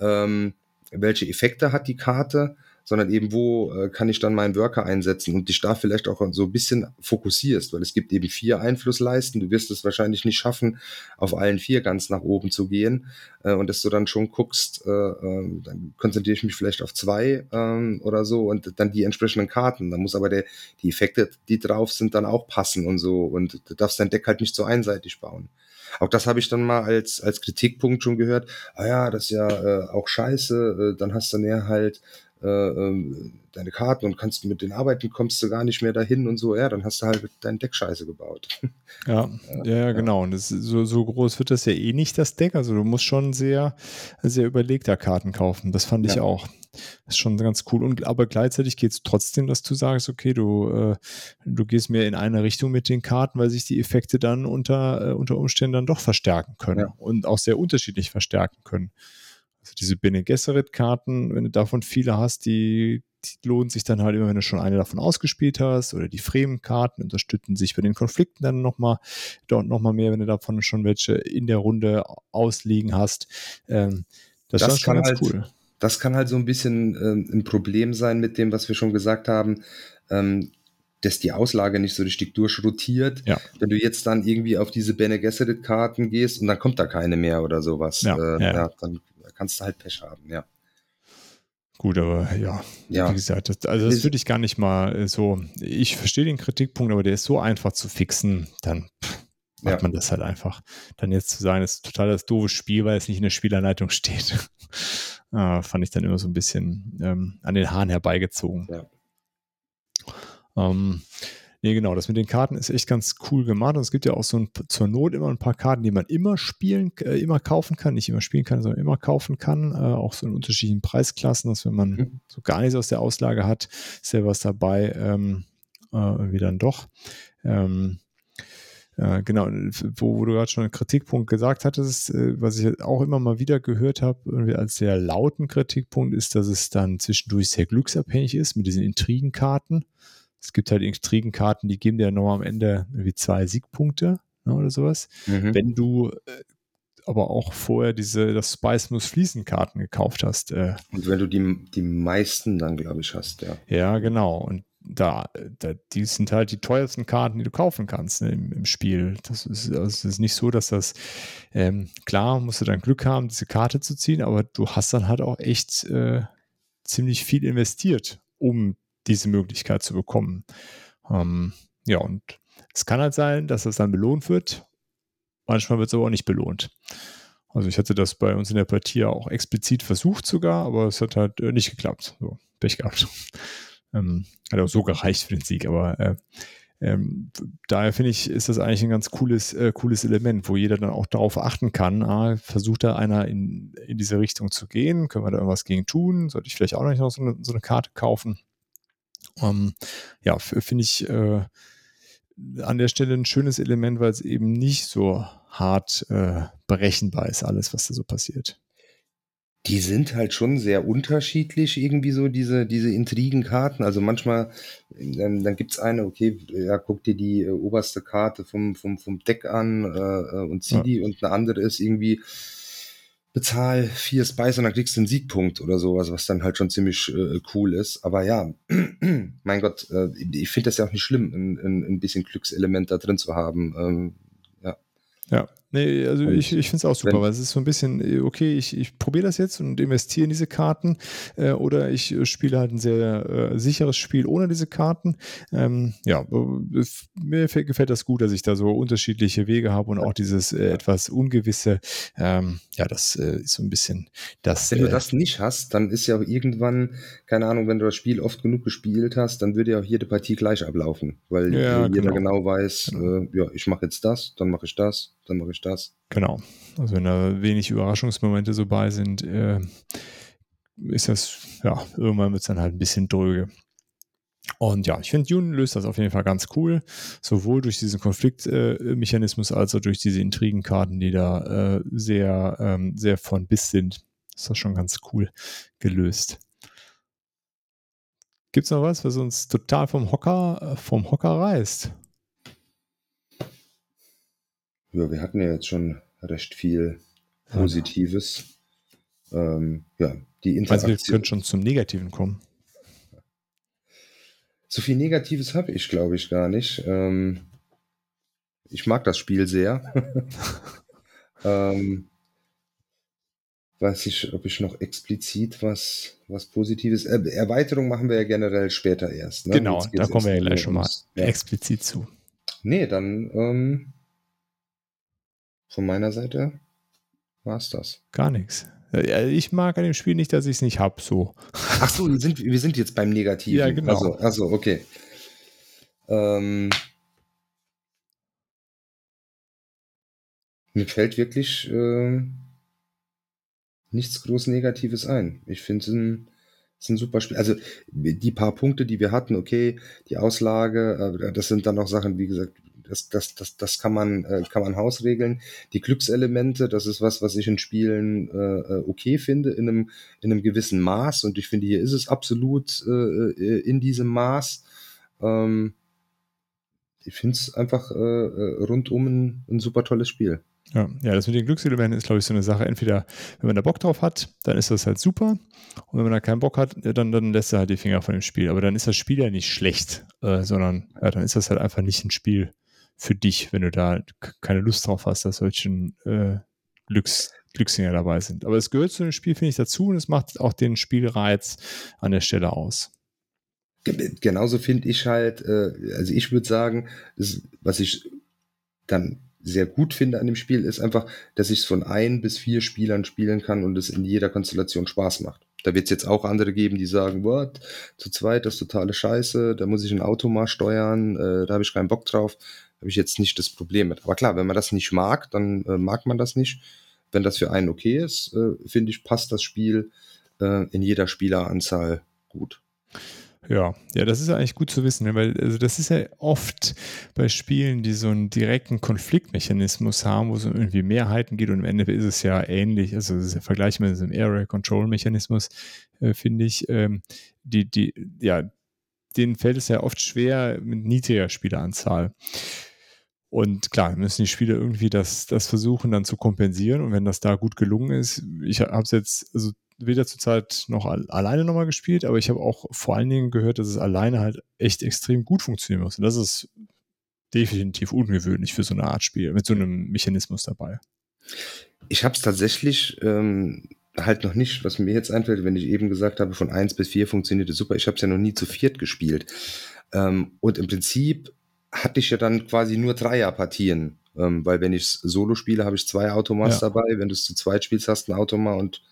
ähm, welche Effekte hat die Karte, sondern eben, wo äh, kann ich dann meinen Worker einsetzen und dich da vielleicht auch so ein bisschen fokussierst, weil es gibt eben vier Einflussleisten. Du wirst es wahrscheinlich nicht schaffen, auf allen vier ganz nach oben zu gehen. Äh, und dass du dann schon guckst, äh, äh, dann konzentriere ich mich vielleicht auf zwei ähm, oder so und dann die entsprechenden Karten. Da muss aber der, die Effekte, die drauf sind, dann auch passen und so. Und du darfst dein Deck halt nicht so einseitig bauen. Auch das habe ich dann mal als, als Kritikpunkt schon gehört. Ah ja, das ist ja äh, auch scheiße. Äh, dann hast du näher halt ähm, deine Karten und kannst mit den Arbeiten kommst du gar nicht mehr dahin und so. Ja, dann hast du halt dein Deck scheiße gebaut. Ja, ja, ja, genau. Und das, so, so groß wird das ja eh nicht, das Deck. Also du musst schon sehr, sehr überlegter Karten kaufen. Das fand ich Ja. auch. Das ist schon ganz cool. Und aber gleichzeitig geht es trotzdem, dass du sagst, okay, du, äh, du gehst mehr in eine Richtung mit den Karten, weil sich die Effekte dann unter, äh, unter Umständen dann doch verstärken können Ja. und auch sehr unterschiedlich verstärken können. Also diese Bene Gesserit-Karten, wenn du davon viele hast, die, die lohnt sich dann halt immer, wenn du schon eine davon ausgespielt hast. Oder die Fremen-Karten unterstützen sich bei den Konflikten dann nochmal dort nochmal mehr, wenn du davon schon welche in der Runde ausliegen hast. Ähm, das, Das war schon kann ganz halt- cool. Das kann halt so ein bisschen ähm, ein Problem sein mit dem, was wir schon gesagt haben, ähm, dass die Auslage nicht so richtig durchrotiert. Ja. Wenn du jetzt dann irgendwie auf diese Bene Gesserit-Karten gehst und dann kommt da keine mehr oder sowas, Ja, äh, ja, dann kannst du halt Pech haben, ja. Gut, aber ja, Ja. wie gesagt, das, also das würde ich gar nicht mal äh, so. Ich verstehe den Kritikpunkt, aber der ist so einfach zu fixen, dann pff, macht Ja. man das halt einfach. Dann jetzt zu sagen, es ist total das doofe Spiel, weil es nicht in der Spielanleitung steht, ah, fand ich dann immer so ein bisschen ähm, an den Haaren herbeigezogen. Ja. Ähm, nee, genau, das mit den Karten ist echt ganz cool gemacht. Und es gibt ja auch so ein, zur Not immer ein paar Karten, die man immer spielen, äh, immer kaufen kann. Nicht immer spielen kann, sondern immer kaufen kann. Äh, auch so in unterschiedlichen Preisklassen, dass wenn man Mhm. so gar nichts aus der Auslage hat, ist ja was dabei, ähm, äh, irgendwie dann doch. Ähm, äh, genau, wo, wo du gerade schon einen Kritikpunkt gesagt hattest, äh, was ich auch immer mal wieder gehört habe, als sehr lauten Kritikpunkt, ist, dass es dann zwischendurch sehr glücksabhängig ist mit diesen Intrigenkarten. Es gibt halt Intrigenkarten, die geben dir nochmal am Ende irgendwie zwei Siegpunkte ne, oder sowas. Mhm. Wenn du äh, aber auch vorher diese, das Spice muss fließen Karten gekauft hast, äh, Und wenn du die, die meisten dann, glaube ich, hast, ja. ja, genau. Und da, da, die sind halt die teuersten Karten, die du kaufen kannst ne, im, im Spiel. Das ist, also es ist nicht so, dass das, ähm, klar, musst du dann Glück haben, diese Karte zu ziehen, aber du hast dann halt auch echt äh, ziemlich viel investiert, um diese Möglichkeit zu bekommen. Ähm, ja, und Es kann halt sein, dass das dann belohnt wird. Manchmal wird es aber auch nicht belohnt. Also ich hatte das bei uns in der Partie auch explizit versucht sogar, aber es hat halt äh, nicht geklappt. So, Pech gehabt. ähm, hat auch so gereicht für den Sieg, aber äh, ähm, daher finde ich, ist das eigentlich ein ganz cooles, äh, cooles Element, wo jeder dann auch darauf achten kann, ah, versucht da einer in, in diese Richtung zu gehen, können wir da irgendwas gegen tun, sollte ich vielleicht auch noch so eine, so eine Karte kaufen. Ähm, ja, finde ich äh, an der Stelle ein schönes Element, weil es eben nicht so hart äh, berechenbar ist, alles, was da so passiert. Die sind halt schon sehr unterschiedlich, irgendwie so, diese, diese Intrigenkarten. Also manchmal, ähm, dann es eine, okay, ja, guck dir die äh, oberste Karte vom, vom, vom Deck an äh, äh und zieh ja. die und eine andere ist irgendwie, bezahl vier Spice und dann kriegst du einen Siegpunkt oder sowas, was dann halt schon ziemlich äh, cool ist. Aber ja, mein Gott, äh, ich finde das ja auch nicht schlimm, ein, ein, bisschen Glückselement da drin zu haben. Ähm, ja. Ja, Nee, also und ich, ich finde es auch super, weil es ist so ein bisschen, äh, okay, ich, ich probiere das jetzt und investiere in diese Karten äh, oder ich äh, spiele halt ein sehr äh, sicheres Spiel ohne diese Karten. Ähm, ja, äh, mir gefällt das gut, dass ich da so unterschiedliche Wege habe und auch dieses äh, etwas Ungewisse, ähm, ja, das ist so ein bisschen das. Wenn du das nicht hast, dann ist ja irgendwann, keine Ahnung, wenn du das Spiel oft genug gespielt hast, dann würde ja auch jede Partie gleich ablaufen, weil ja, jeder genau, genau weiß, genau. ja, ich mache jetzt das, dann mache ich das, dann mache ich das. Genau. Also wenn da wenig Überraschungsmomente so bei sind, äh, ist das, ja, irgendwann wird es dann halt ein bisschen dröge. Und ja, ich finde, Dune löst das auf jeden Fall ganz cool, sowohl durch diesen Konfliktmechanismus äh, als auch durch diese Intrigenkarten, die da äh, sehr, ähm, sehr von bis sind. Ist das schon ganz cool gelöst. Gibt es noch was, was uns total vom Hocker, äh, vom Hocker reißt? Ja, wir hatten ja jetzt schon recht viel Positives. Ja, ähm, ja die Interaktion. Also wir können schon zum Negativen kommen. So viel Negatives habe ich, glaube ich, gar nicht. Ähm, ich mag das Spiel sehr. ähm, weiß ich, ob ich noch explizit was, was Positives. Äh, Erweiterung machen wir ja generell später erst. Ne? Genau, da kommen wir ja gleich schon mal ja. explizit zu. Nee, dann ähm, von meiner Seite war es das. Gar nichts. Ich mag an dem Spiel nicht, dass ich es nicht habe, so. Ach so, wir sind, wir sind jetzt beim Negativen. Ja, genau. Also, also okay. Ähm, mir fällt wirklich äh, nichts groß Negatives ein. Ich finde es ein, ein super Spiel. Also die paar Punkte, die wir hatten, okay, die Auslage, äh, das sind dann auch Sachen, wie gesagt, das, das, das, das kann man, äh, kann man hausregeln. Die Glückselemente, das ist was, was ich in Spielen äh, äh, okay finde, in einem, in einem gewissen Maß. Und ich finde, hier ist es absolut äh, in diesem Maß. Ähm, ich finde es einfach äh, rundum ein, ein super tolles Spiel. Ja, ja, das mit den Glückselementen ist, glaube ich, so eine Sache. Entweder, wenn man da Bock drauf hat, dann ist das halt super. Und wenn man da keinen Bock hat, dann, dann lässt er halt die Finger von dem Spiel. Aber dann ist das Spiel ja nicht schlecht, äh, sondern ja, dann ist das halt einfach nicht ein Spiel, für dich, wenn du da keine Lust drauf hast, dass solche äh, Glücks, Glücksdinger dabei sind. Aber es gehört zu dem Spiel, finde ich, dazu und es macht auch den Spielreiz an der Stelle aus. Genauso finde ich halt, äh, also ich würde sagen, was ich dann sehr gut finde an dem Spiel, ist einfach, dass ich es von ein bis vier Spielern spielen kann und es in jeder Konstellation Spaß macht. Da wird es jetzt auch andere geben, die sagen, what, zu zweit, das ist totale Scheiße, da muss ich ein Auto mal steuern, äh, da habe ich keinen Bock drauf habe ich jetzt nicht das Problem mit. Aber klar, wenn man das nicht mag, dann äh, mag man das nicht. Wenn das für einen okay ist, äh, finde ich, passt das Spiel äh, in jeder Spieleranzahl gut. Ja, ja, das ist eigentlich gut zu wissen, ne? weil also das ist ja oft bei Spielen, die so einen direkten Konfliktmechanismus haben, wo es um irgendwie Mehrheiten geht und am Ende ist es ja ähnlich, also es ist ja vergleichbar mit dem Area Control Mechanismus, äh, finde ich, ähm, die, die, ja, denen fällt es ja oft schwer mit niedriger Spieleranzahl. Und klar, müssen die Spieler irgendwie das, das versuchen dann zu kompensieren. Und wenn das da gut gelungen ist, ich habe es jetzt also weder zurzeit noch alleine nochmal gespielt, aber ich habe auch vor allen Dingen gehört, dass es alleine halt echt extrem gut funktionieren muss. Und das ist definitiv ungewöhnlich für so eine Art Spiel, mit so einem Mechanismus dabei. Ich habe es tatsächlich ähm, halt noch nicht, was mir jetzt einfällt, wenn ich eben gesagt habe, von eins bis vier funktioniert es super. Ich habe es ja noch nie zu viert gespielt. Ähm, und im Prinzip hatte ich ja dann quasi nur Dreierpartien. Ähm, weil wenn ich Solo spiele, habe ich zwei Automas ja. dabei. Wenn du es zu zweit spielst, hast du ein Automa und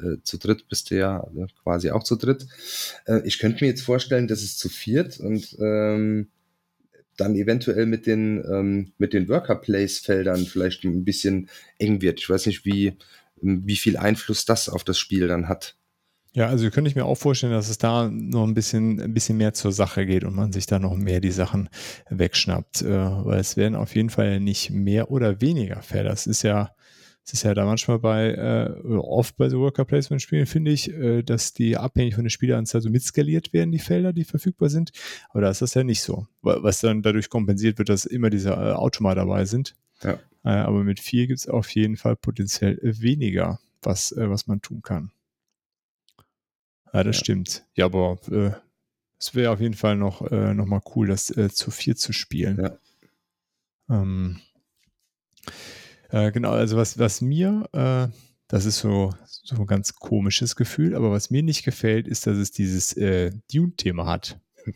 äh, zu dritt bist du ja äh, quasi auch zu dritt. Äh, ich könnte mir jetzt vorstellen, dass es zu viert und ähm, dann eventuell mit den, ähm, mit den Worker-Place-Feldern vielleicht ein bisschen eng wird. Ich weiß nicht, wie, wie viel Einfluss das auf das Spiel dann hat. Ja, also könnte ich mir auch vorstellen, dass es da noch ein bisschen, ein bisschen mehr zur Sache geht und man sich da noch mehr die Sachen wegschnappt. Äh, weil es werden auf jeden Fall nicht mehr oder weniger Felder. Das ist ja, es ist ja da manchmal bei, äh, oft bei so Worker Placement Spielen, finde ich, äh, dass die abhängig von der Spieleranzahl so mitskaliert werden, die Felder, die verfügbar sind. Aber da ist das ja nicht so. Was dann dadurch kompensiert wird, dass immer diese äh, Automa dabei sind. Ja. Äh, aber mit vier gibt es auf jeden Fall potenziell weniger, was, äh, was man tun kann. Ja, das ja. stimmt. Ja, aber äh, es wäre auf jeden Fall noch, äh, noch mal cool, das äh, zu vier zu spielen. Ja. Ähm, äh, genau, also was, was mir, äh, das ist so, so ein ganz komisches Gefühl, aber was mir nicht gefällt, ist, dass es dieses äh, Dune-Thema hat.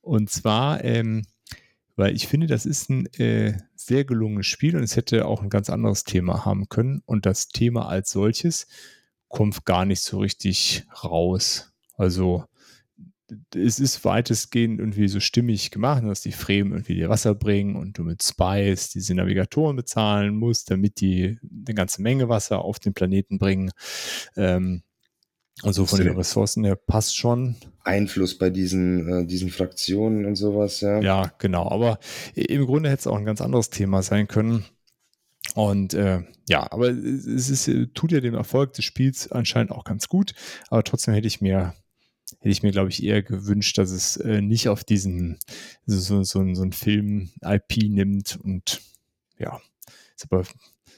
und zwar, ähm, weil ich finde, das ist ein äh, sehr gelungenes Spiel und es hätte auch ein ganz anderes Thema haben können. Und das Thema als solches kommt gar nicht so richtig raus. Also es ist weitestgehend irgendwie so stimmig gemacht, dass die Fremen irgendwie dir Wasser bringen und du mit Spice diese Navigatoren bezahlen musst, damit die eine ganze Menge Wasser auf den Planeten bringen. Ähm, also von den Ressourcen her passt schon. Einfluss bei diesen, äh, diesen Fraktionen und sowas, ja. Ja, genau. Aber im Grunde hätte es auch ein ganz anderes Thema sein können. Und äh, ja, aber es ist, tut ja dem Erfolg des Spiels anscheinend auch ganz gut. Aber trotzdem hätte ich mir hätte ich mir, glaube ich, eher gewünscht, dass es äh, nicht auf diesen, so, so, so, so einen Film-IP nimmt und ja, ist aber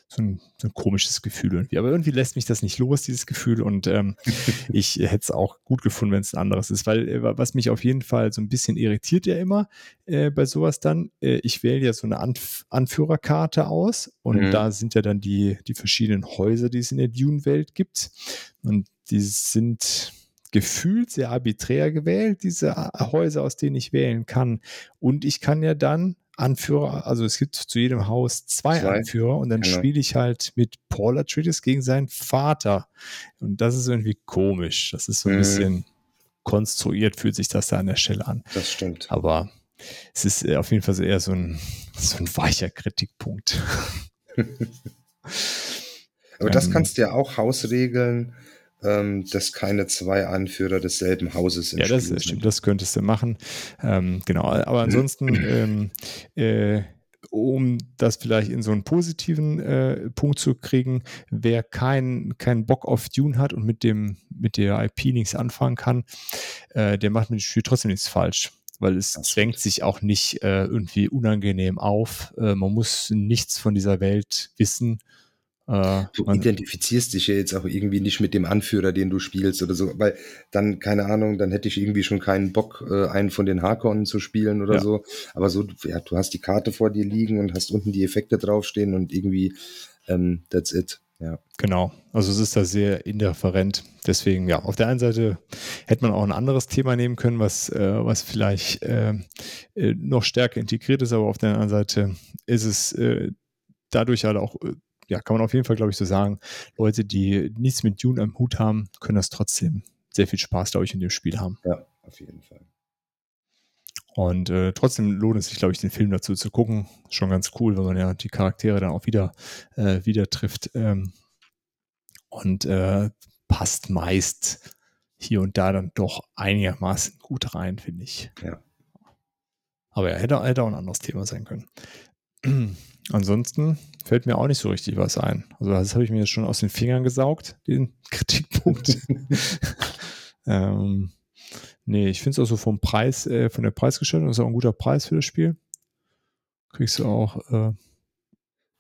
so ein, so ein, komisches Gefühl irgendwie. Aber irgendwie lässt mich das nicht los, dieses Gefühl. Und ähm, ich hätte es auch gut gefunden, wenn es ein anderes ist. Weil äh, was mich auf jeden Fall so ein bisschen irritiert ja immer äh, bei sowas dann, äh, ich wähle ja so eine Anf Anführerkarte aus und mhm. da sind ja dann die, die verschiedenen Häuser, die es in der Dune-Welt gibt. Und die sind gefühlt sehr arbiträr gewählt, diese Häuser, aus denen ich wählen kann. Und ich kann ja dann Anführer, also es gibt zu jedem Haus zwei, zwei. Anführer und dann genau. spiele ich halt mit Paul Atreides gegen seinen Vater. Und das ist irgendwie komisch. Das ist so ein mhm. bisschen konstruiert, fühlt sich das da an der Stelle an. Das stimmt. Aber es ist äh, auf jeden Fall eher so ein, so ein weicher Kritikpunkt. Aber das ähm. kannst du ja auch hausregeln ähm, dass keine zwei Anführer desselben Hauses im Ja, das Spiel stimmt, das könntest du machen. Ähm, genau, aber ansonsten, ähm, äh, um das vielleicht in so einen positiven äh, Punkt zu kriegen, wer keinen kein Bock auf Dune hat und mit dem mit der IP nichts anfangen kann, äh, der macht mit dem Spiel trotzdem nichts falsch weil es das zwängt stimmt. sich auch nicht äh, irgendwie unangenehm auf. Äh, man muss nichts von dieser Welt wissen äh, du identifizierst dich ja jetzt auch irgendwie nicht mit dem Anführer, den du spielst oder so, weil dann, keine Ahnung, dann hätte ich irgendwie schon keinen Bock, äh, einen von den Harkonnen zu spielen oder ja. so. Aber so, ja, du hast die Karte vor dir liegen und hast unten die Effekte draufstehen und irgendwie, ähm, that's it. Ja. Genau. Also es ist da sehr indifferent. Deswegen, ja, auf der einen Seite hätte man auch ein anderes Thema nehmen können, was, äh, was vielleicht äh, äh noch stärker integriert ist, aber auf der anderen Seite ist es dadurch halt auch ja, kann man auf jeden Fall, glaube ich, so sagen. Leute, die nichts mit Dune am Hut haben, können das trotzdem sehr viel Spaß, glaube ich, in dem Spiel haben. Ja, auf jeden Fall. Und äh, trotzdem lohnt es sich, glaube ich, den Film dazu zu gucken. Schon ganz cool, wenn man ja die Charaktere dann auch wieder, äh, wieder trifft. Ähm, und äh, passt meist hier und da dann doch einigermaßen gut rein, finde ich. Ja. Aber ja, hätte, hätte auch ein anderes Thema sein können. Ansonsten fällt mir auch nicht so richtig was ein. Also das habe ich mir jetzt schon aus den Fingern gesaugt, den Kritikpunkt. ähm, nee, ich finde es auch so vom Preis, äh, von der Preisgestaltung, ist auch ein guter Preis für das Spiel. Kriegst du auch äh,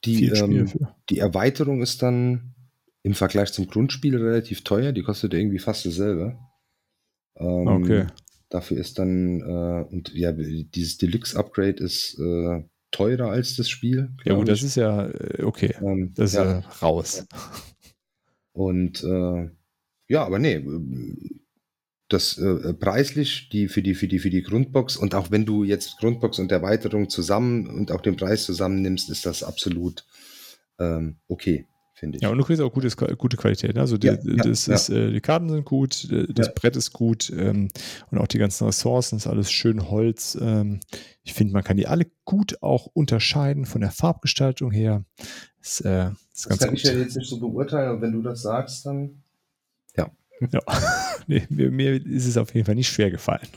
die, ähm, die Erweiterung ist dann im Vergleich zum Grundspiel relativ teuer. Die kostet irgendwie fast dasselbe. Ähm, okay. Dafür ist dann, äh, und ja, dieses Deluxe-Upgrade ist äh, teurer als das Spiel. Ja, gut, das ist ja äh, okay. Ähm, das ist ja, ja raus. Und äh, ja, aber nee, das äh, preislich, die für die, für die, für die Grundbox und auch wenn du jetzt Grundbox und Erweiterung zusammen und auch den Preis zusammennimmst, ist das absolut ähm, okay finde ich. Ja, und du kriegst auch gutes, gute Qualität. Ne? Also die, ja, das ja, ist, Äh, die Karten sind gut, das Brett ist gut ähm, und auch die ganzen Ressourcen ist alles schön Holz. Ähm, ich finde, man kann die alle gut auch unterscheiden von der Farbgestaltung her. Das, äh, ist das ganz kann gut. ich ja jetzt nicht so beurteilen, aber wenn du das sagst, dann ja. ja. nee, mir, mir ist es auf jeden Fall nicht schwer gefallen.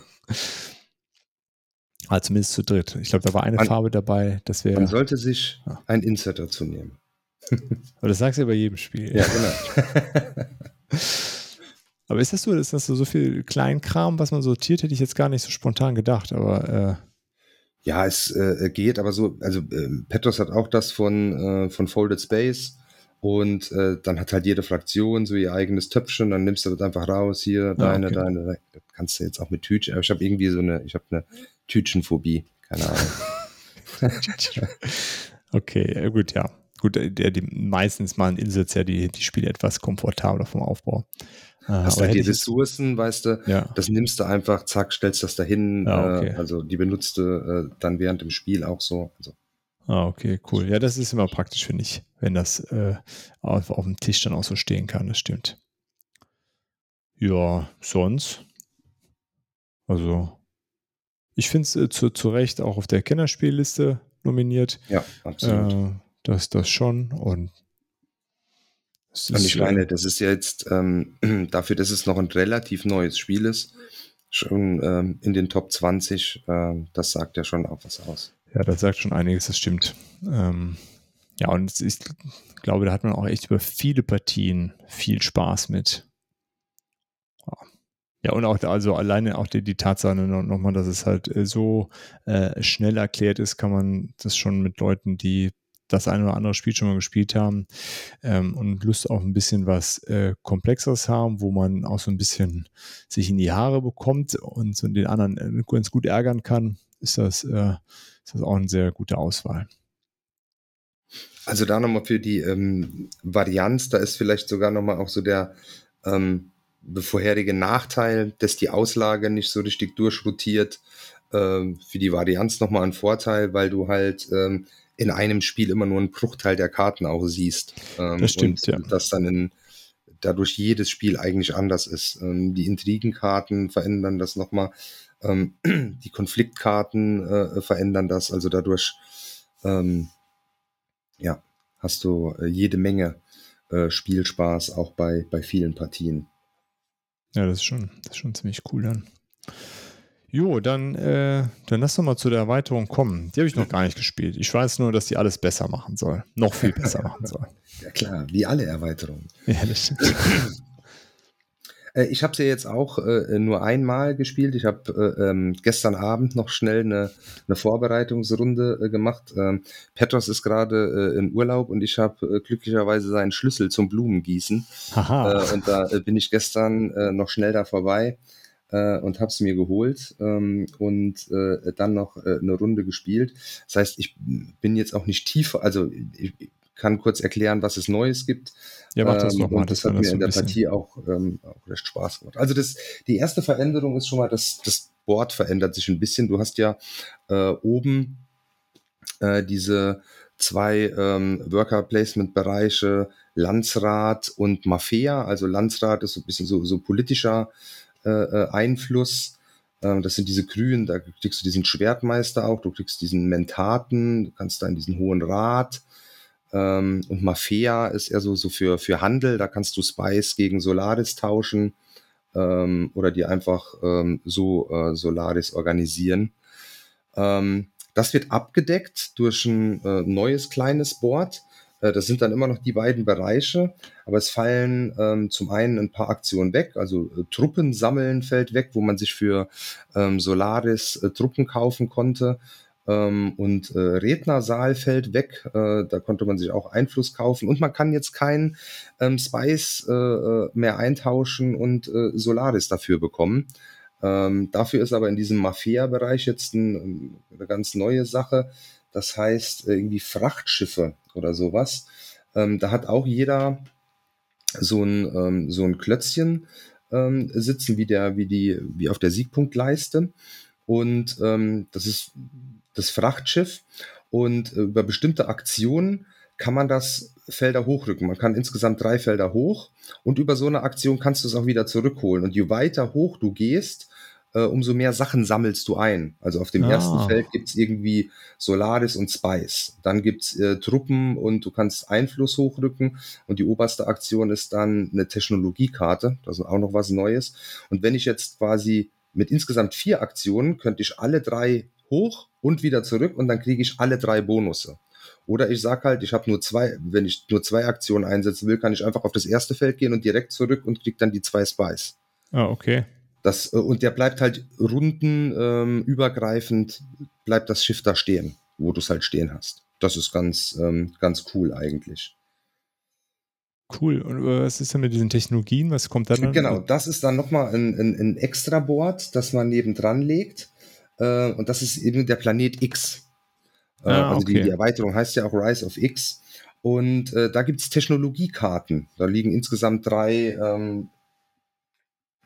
Also zumindest zu dritt. Ich glaube, da war eine man, Farbe dabei. Das wäre. Man sollte sich ja. ein Insert dazu nehmen. Aber das sagst du ja bei jedem Spiel. Ja, genau. aber ist das so, ist das so, so viel Kleinkram, was man sortiert, hätte ich jetzt gar nicht so spontan gedacht, aber äh ja, es äh, geht, aber so, also äh, Petros hat auch das von, äh, von Folded Space und äh, dann hat halt jede Fraktion so ihr eigenes Töpfchen, dann nimmst du das einfach raus, hier, deine, ah, okay. deine, deine, das kannst du jetzt auch mit Tütchen, aber ich habe irgendwie so eine, ich habe eine Tütchenphobie, keine Ahnung. okay, gut, ja. Gut, äh, der, die, meistens machen Insels ja die, die Spiele etwas komfortabler vom Aufbau. Äh, Hast du halt die Ressourcen, weißt du, ja. das nimmst du einfach, zack, stellst das dahin. Ah, okay. äh, also die benutzt du äh, dann während dem Spiel auch so. Also. Ah, okay, cool. Ja, das ist immer praktisch, finde ich, wenn das äh, auf, auf dem Tisch dann auch so stehen kann, das stimmt. Ja, sonst. Also, ich finde es äh, zu, zu Recht auch auf der Kennerspielliste nominiert. Ja, absolut. Das, das schon. Und, und ich meine, das ist jetzt ähm, dafür, dass es noch ein relativ neues Spiel ist, schon ähm, in den Top 20, äh, das sagt ja schon auch was aus. Ja, das sagt schon einiges, das stimmt. Ähm, ja, und ich glaube, da hat man auch echt über viele Partien viel Spaß mit. Ja, und auch also alleine auch die, die Tatsache nochmal, dass es halt äh, so äh, schnell erklärt ist, kann man das schon mit Leuten, die das eine oder andere Spiel schon mal gespielt haben ähm, und Lust auf ein bisschen was äh, Komplexeres haben, wo man auch so ein bisschen sich in die Haare bekommt und so den anderen äh, ganz gut ärgern kann, ist das, äh, ist das auch eine sehr gute Auswahl. Also da nochmal für die ähm, Varianz, da ist vielleicht sogar nochmal auch so der ähm, vorherige Nachteil, dass die Auslage nicht so richtig durchrotiert. Ähm, für die Varianz nochmal ein Vorteil, weil du halt ähm, in einem Spiel immer nur einen Bruchteil der Karten auch siehst. Ähm, das stimmt, ja. Das dann in, dadurch jedes Spiel eigentlich anders ist. Ähm, die Intrigenkarten verändern das nochmal. Ähm, die Konfliktkarten äh, verändern das. Also dadurch, ähm, ja, hast du äh, jede Menge äh, Spielspaß auch bei, bei vielen Partien. Ja, das ist schon, das ist schon ziemlich cool dann. Jo, dann, äh, dann lass doch mal zu der Erweiterung kommen. Die habe ich noch gar nicht gespielt. Ich weiß nur, dass die alles besser machen soll. Noch viel besser machen soll. Ja klar, wie alle Erweiterungen. Ja, das stimmt. Äh, ich habe sie jetzt auch äh, nur einmal gespielt. Ich habe äh, ähm, gestern Abend noch schnell eine, eine Vorbereitungsrunde äh, gemacht. Ähm, Petros ist gerade äh, in Urlaub und ich habe glücklicherweise seinen Schlüssel zum Blumengießen. Und da bin ich gestern noch schnell da vorbei äh, und habe es mir geholt ähm, und äh, dann noch äh, eine Runde gespielt. Das heißt, ich bin jetzt auch nicht tiefer, also ich kann kurz erklären, was es Neues gibt. Ja, mach das ähm, nochmal. Das, das hat mir so in der Partie auch, ähm, auch recht Spaß gemacht. Also das, die erste Veränderung ist schon mal, dass das Board verändert sich ein bisschen. Du hast ja äh, oben äh, diese zwei ähm, Worker Placement Bereiche Landsrat und Mafia. Also Landsrat ist so ein bisschen so, so politischer äh, äh, Einfluss. Ähm, das sind diese Grünen, da kriegst du diesen Schwertmeister auch, du kriegst diesen Mentaten, du kannst da in diesen Hohen Rat. Ähm, und Mafia ist eher so, so für, für Handel, da kannst du Spice gegen Solaris tauschen ähm, oder die einfach ähm, so äh, Solaris organisieren. Ähm, das wird abgedeckt durch ein äh, neues kleines Board. Äh, das sind dann immer noch die beiden Bereiche, aber es fallen ähm, zum einen ein paar Aktionen weg, also äh, Truppen sammeln fällt weg, wo man sich für ähm, Solaris äh, Truppen kaufen konnte. Ähm, und äh, Rednersaal fällt weg, äh, da konnte man sich auch Einfluss kaufen und man kann jetzt kein ähm, Spice äh, mehr eintauschen und Solaris dafür bekommen. Ähm, dafür ist aber in diesem Mafia-Bereich jetzt ein, eine ganz neue Sache. Das heißt irgendwie Frachtschiffe oder sowas. Ähm, da hat auch jeder so ein, ähm, so ein Klötzchen, ähm, sitzen, wie, der, wie, die, wie auf der Siegpunktleiste. Und ähm, das ist das Frachtschiff. Und äh, über bestimmte Aktionen kann man das Felder hochrücken. Man kann insgesamt drei Felder hoch und über so eine Aktion kannst du es auch wieder zurückholen. Und je weiter hoch du gehst, äh, umso mehr Sachen sammelst du ein. Also auf dem ah. ersten Feld gibt's irgendwie Solaris und Spice. Dann gibt's äh, Truppen und du kannst Einfluss hochrücken. Und die oberste Aktion ist dann eine Technologiekarte. Das ist auch noch was Neues. Und wenn ich jetzt quasi mit insgesamt vier Aktionen könnte ich alle drei hoch und wieder zurück und dann kriege ich alle drei Bonusse. Oder ich sage halt, ich habe nur zwei, wenn ich nur zwei Aktionen einsetzen will, kann ich einfach auf das erste Feld gehen und direkt zurück und kriege dann die zwei Spies. Ah, okay. Das, äh, und der bleibt halt rundenübergreifend, ähm, bleibt das Schiff da stehen, wo du es halt stehen hast. Das ist ganz, ähm, ganz cool eigentlich. Cool. Und äh, was ist denn mit diesen Technologien? Was kommt dann? Genau, das ist dann nochmal ein, ein, ein extra Board, das man nebendran legt. Äh, und das ist eben der Planet X. Äh, ah, also okay. die, die, Erweiterung heißt ja auch Rise of X. Und äh, da gibt es Technologiekarten. Da liegen insgesamt drei, ähm,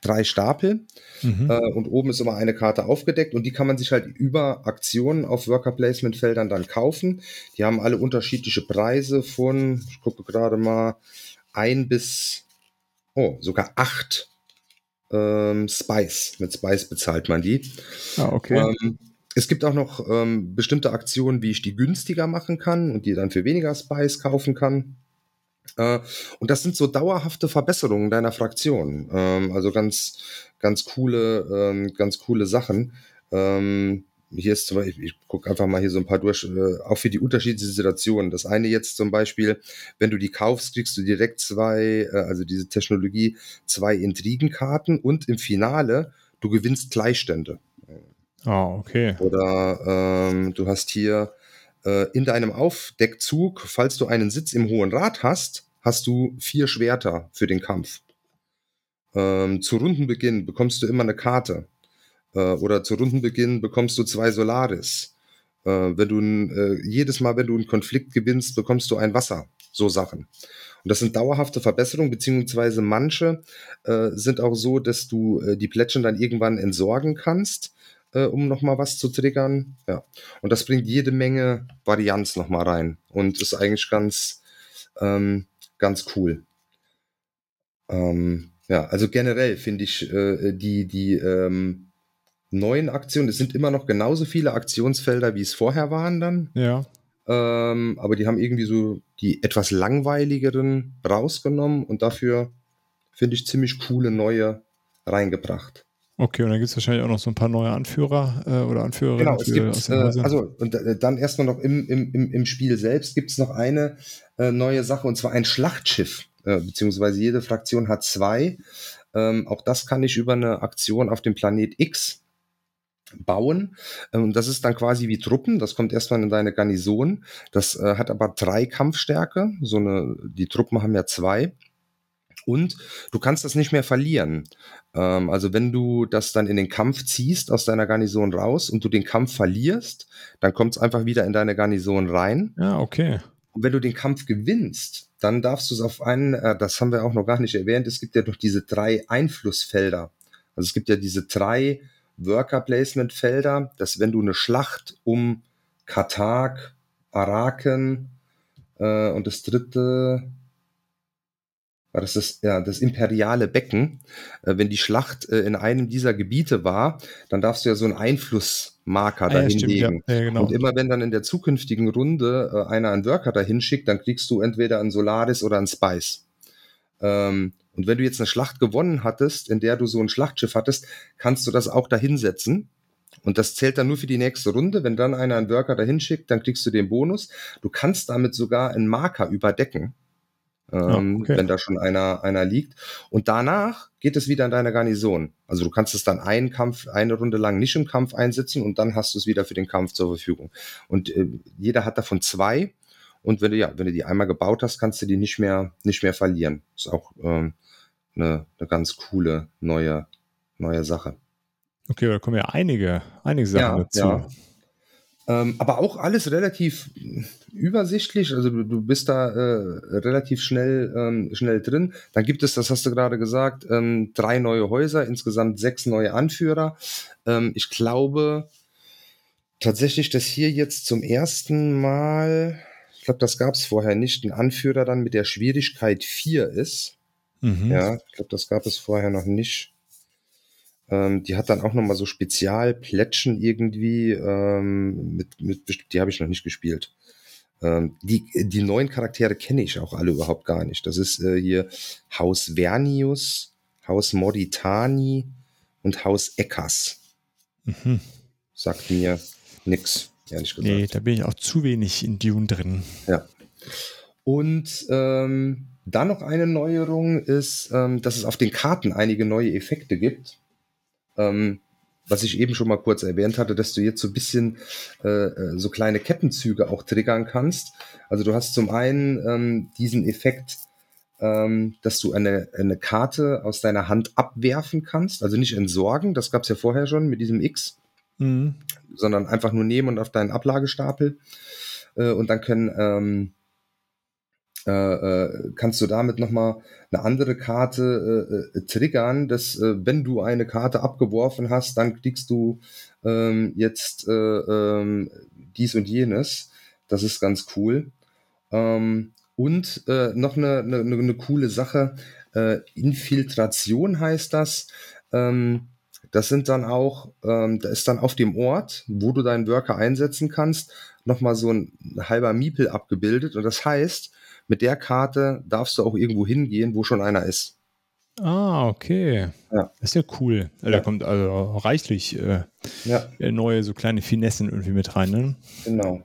drei Stapel. Mhm. Äh, und oben ist immer eine Karte aufgedeckt. Und die kann man sich halt über Aktionen auf Worker Placement Feldern dann kaufen. Die haben alle unterschiedliche Preise von, ich gucke gerade mal, ein bis, oh, sogar acht ähm, Spice. Mit Spice bezahlt man die. Ah, okay. Ähm, es gibt auch noch ähm, bestimmte Aktionen, wie ich die günstiger machen kann und die dann für weniger Spice kaufen kann. Äh, und das sind so dauerhafte Verbesserungen deiner Fraktion. Ähm, also ganz, ganz coole, ähm, ganz coole Sachen. Ähm, hier ist zum Beispiel, ich gucke einfach mal hier so ein paar durch, äh, auch für die unterschiedlichen Situationen. Das eine jetzt zum Beispiel, wenn du die kaufst, kriegst du direkt zwei, äh, also diese Technologie, zwei Intrigenkarten und im Finale, du gewinnst Gleichstände. Ah, oh, okay. Oder ähm, du hast hier äh, in deinem Aufdeckzug, falls du einen Sitz im Hohen Rat hast, hast du vier Schwerter für den Kampf. Ähm, zu Rundenbeginn bekommst du immer eine Karte. Äh, oder zu Rundenbeginn bekommst du zwei Solaris. Äh, wenn du äh, jedes Mal, wenn du einen Konflikt gewinnst, bekommst du ein Wasser. So Sachen. Und das sind dauerhafte Verbesserungen, beziehungsweise manche äh, sind auch so, dass du äh, die Plättchen dann irgendwann entsorgen kannst, äh, um nochmal was zu triggern. Ja. Und das bringt jede Menge Varianz nochmal rein und ist eigentlich ganz, ähm, ganz cool. Ähm, ja, also generell finde ich äh, die, die ähm, neuen Aktionen, es sind immer noch genauso viele Aktionsfelder, wie es vorher waren dann. Ja. Ähm, aber die haben irgendwie so die etwas langweiligeren rausgenommen und dafür finde ich ziemlich coole neue reingebracht. Okay, und dann gibt es wahrscheinlich auch noch so ein paar neue Anführer äh, oder Anführerinnen. Genau, es gibt, äh, also und äh, dann erstmal noch im, im, im Spiel selbst gibt es noch eine äh, neue Sache und zwar ein Schlachtschiff, äh, beziehungsweise jede Fraktion hat zwei. Ähm, auch das kann ich über eine Aktion auf dem Planet X bauen. Und ähm, das ist dann quasi wie Truppen. Das kommt erstmal in deine Garnison. Das äh, hat aber drei Kampfstärke. So eine, die Truppen haben ja zwei. Und du kannst das nicht mehr verlieren. Ähm, also wenn du das dann in den Kampf ziehst aus deiner Garnison raus und du den Kampf verlierst, dann kommt es einfach wieder in deine Garnison rein. Ja, okay. Und wenn du den Kampf gewinnst, dann darfst du es auf einen, äh, das haben wir auch noch gar nicht erwähnt, es gibt ja noch diese drei Einflussfelder. Also es gibt ja diese drei Worker Placement Felder, dass wenn du eine Schlacht um Kartag, Araken äh, und das dritte war das das, ja, das imperiale Becken. Äh, wenn die Schlacht äh, in einem dieser Gebiete war, dann darfst du ja so einen Einflussmarker ah, dahin ja, legen. Ja. Ja, genau. Und immer wenn dann in der zukünftigen Runde äh, einer einen Worker dahin schickt, dann kriegst du entweder einen Solaris oder einen Spice. Ähm, und wenn du jetzt eine Schlacht gewonnen hattest, in der du so ein Schlachtschiff hattest, kannst du das auch dahinsetzen. Und das zählt dann nur für die nächste Runde. Wenn dann einer einen Worker dahin schickt, dann kriegst du den Bonus. Du kannst damit sogar einen Marker überdecken, ähm, okay. wenn da schon einer, einer liegt. Und danach geht es wieder in deine Garnison. Also du kannst es dann einen Kampf, eine Runde lang nicht im Kampf einsetzen und dann hast du es wieder für den Kampf zur Verfügung. Und äh, jeder hat davon zwei. Und wenn du ja, wenn du die einmal gebaut hast, kannst du die nicht mehr, nicht mehr verlieren. Ist auch ähm, eine, eine ganz coole neue, neue Sache. Okay, da kommen ja einige, einige Sachen ja, dazu. Ja. Ähm, aber auch alles relativ übersichtlich. Also du, du bist da äh, relativ schnell, ähm, schnell drin. Dann gibt es, das hast du gerade gesagt, ähm, drei neue Häuser, insgesamt sechs neue Anführer. Ähm, ich glaube tatsächlich, dass hier jetzt zum ersten Mal, ich glaube, das gab es vorher nicht, ein Anführer dann mit der Schwierigkeit 4 ist. Mhm. Ja, ich glaube, das gab es vorher noch nicht. Ähm, die hat dann auch nochmal so Spezialplätschen irgendwie, ähm, mit, mit, die habe ich noch nicht gespielt. Ähm, die, die neuen Charaktere kenne ich auch alle überhaupt gar nicht. Das ist äh, hier Haus Vernius, Haus Moditani und Haus Eckers. Mhm. Sagt mir nix, ehrlich gesagt. Nee, da bin ich auch zu wenig in Dune drin. Ja. Und ähm, dann noch eine Neuerung ist, ähm, dass es auf den Karten einige neue Effekte gibt. Ähm, was ich eben schon mal kurz erwähnt hatte, dass du jetzt so ein bisschen äh, äh, so kleine Kettenzüge auch triggern kannst. Also du hast zum einen ähm, diesen Effekt, ähm, dass du eine, eine Karte aus deiner Hand abwerfen kannst, also nicht entsorgen, das gab es ja vorher schon mit diesem X, mhm. sondern einfach nur nehmen und auf deinen Ablagestapel. Äh, und dann können ähm, äh, äh, kannst du damit nochmal eine andere Karte äh, äh, triggern, dass äh, wenn du eine Karte abgeworfen hast, dann kriegst du ähm, jetzt äh, ähm, dies und jenes. Das ist ganz cool. Ähm, und noch eine, eine, eine coole Sache, Infiltration heißt das. Ähm, das sind dann auch, ähm, da ist dann auf dem Ort, wo du deinen Worker einsetzen kannst, nochmal so ein halber Miepel abgebildet. Und das heißt, mit der Karte darfst du auch irgendwo hingehen, wo schon einer ist. Ah, okay. Ja. Das ist ja cool. Ja. Da kommt also reichlich äh, ja. Äh, neue, so kleine Finessen irgendwie mit rein. Ne? Genau.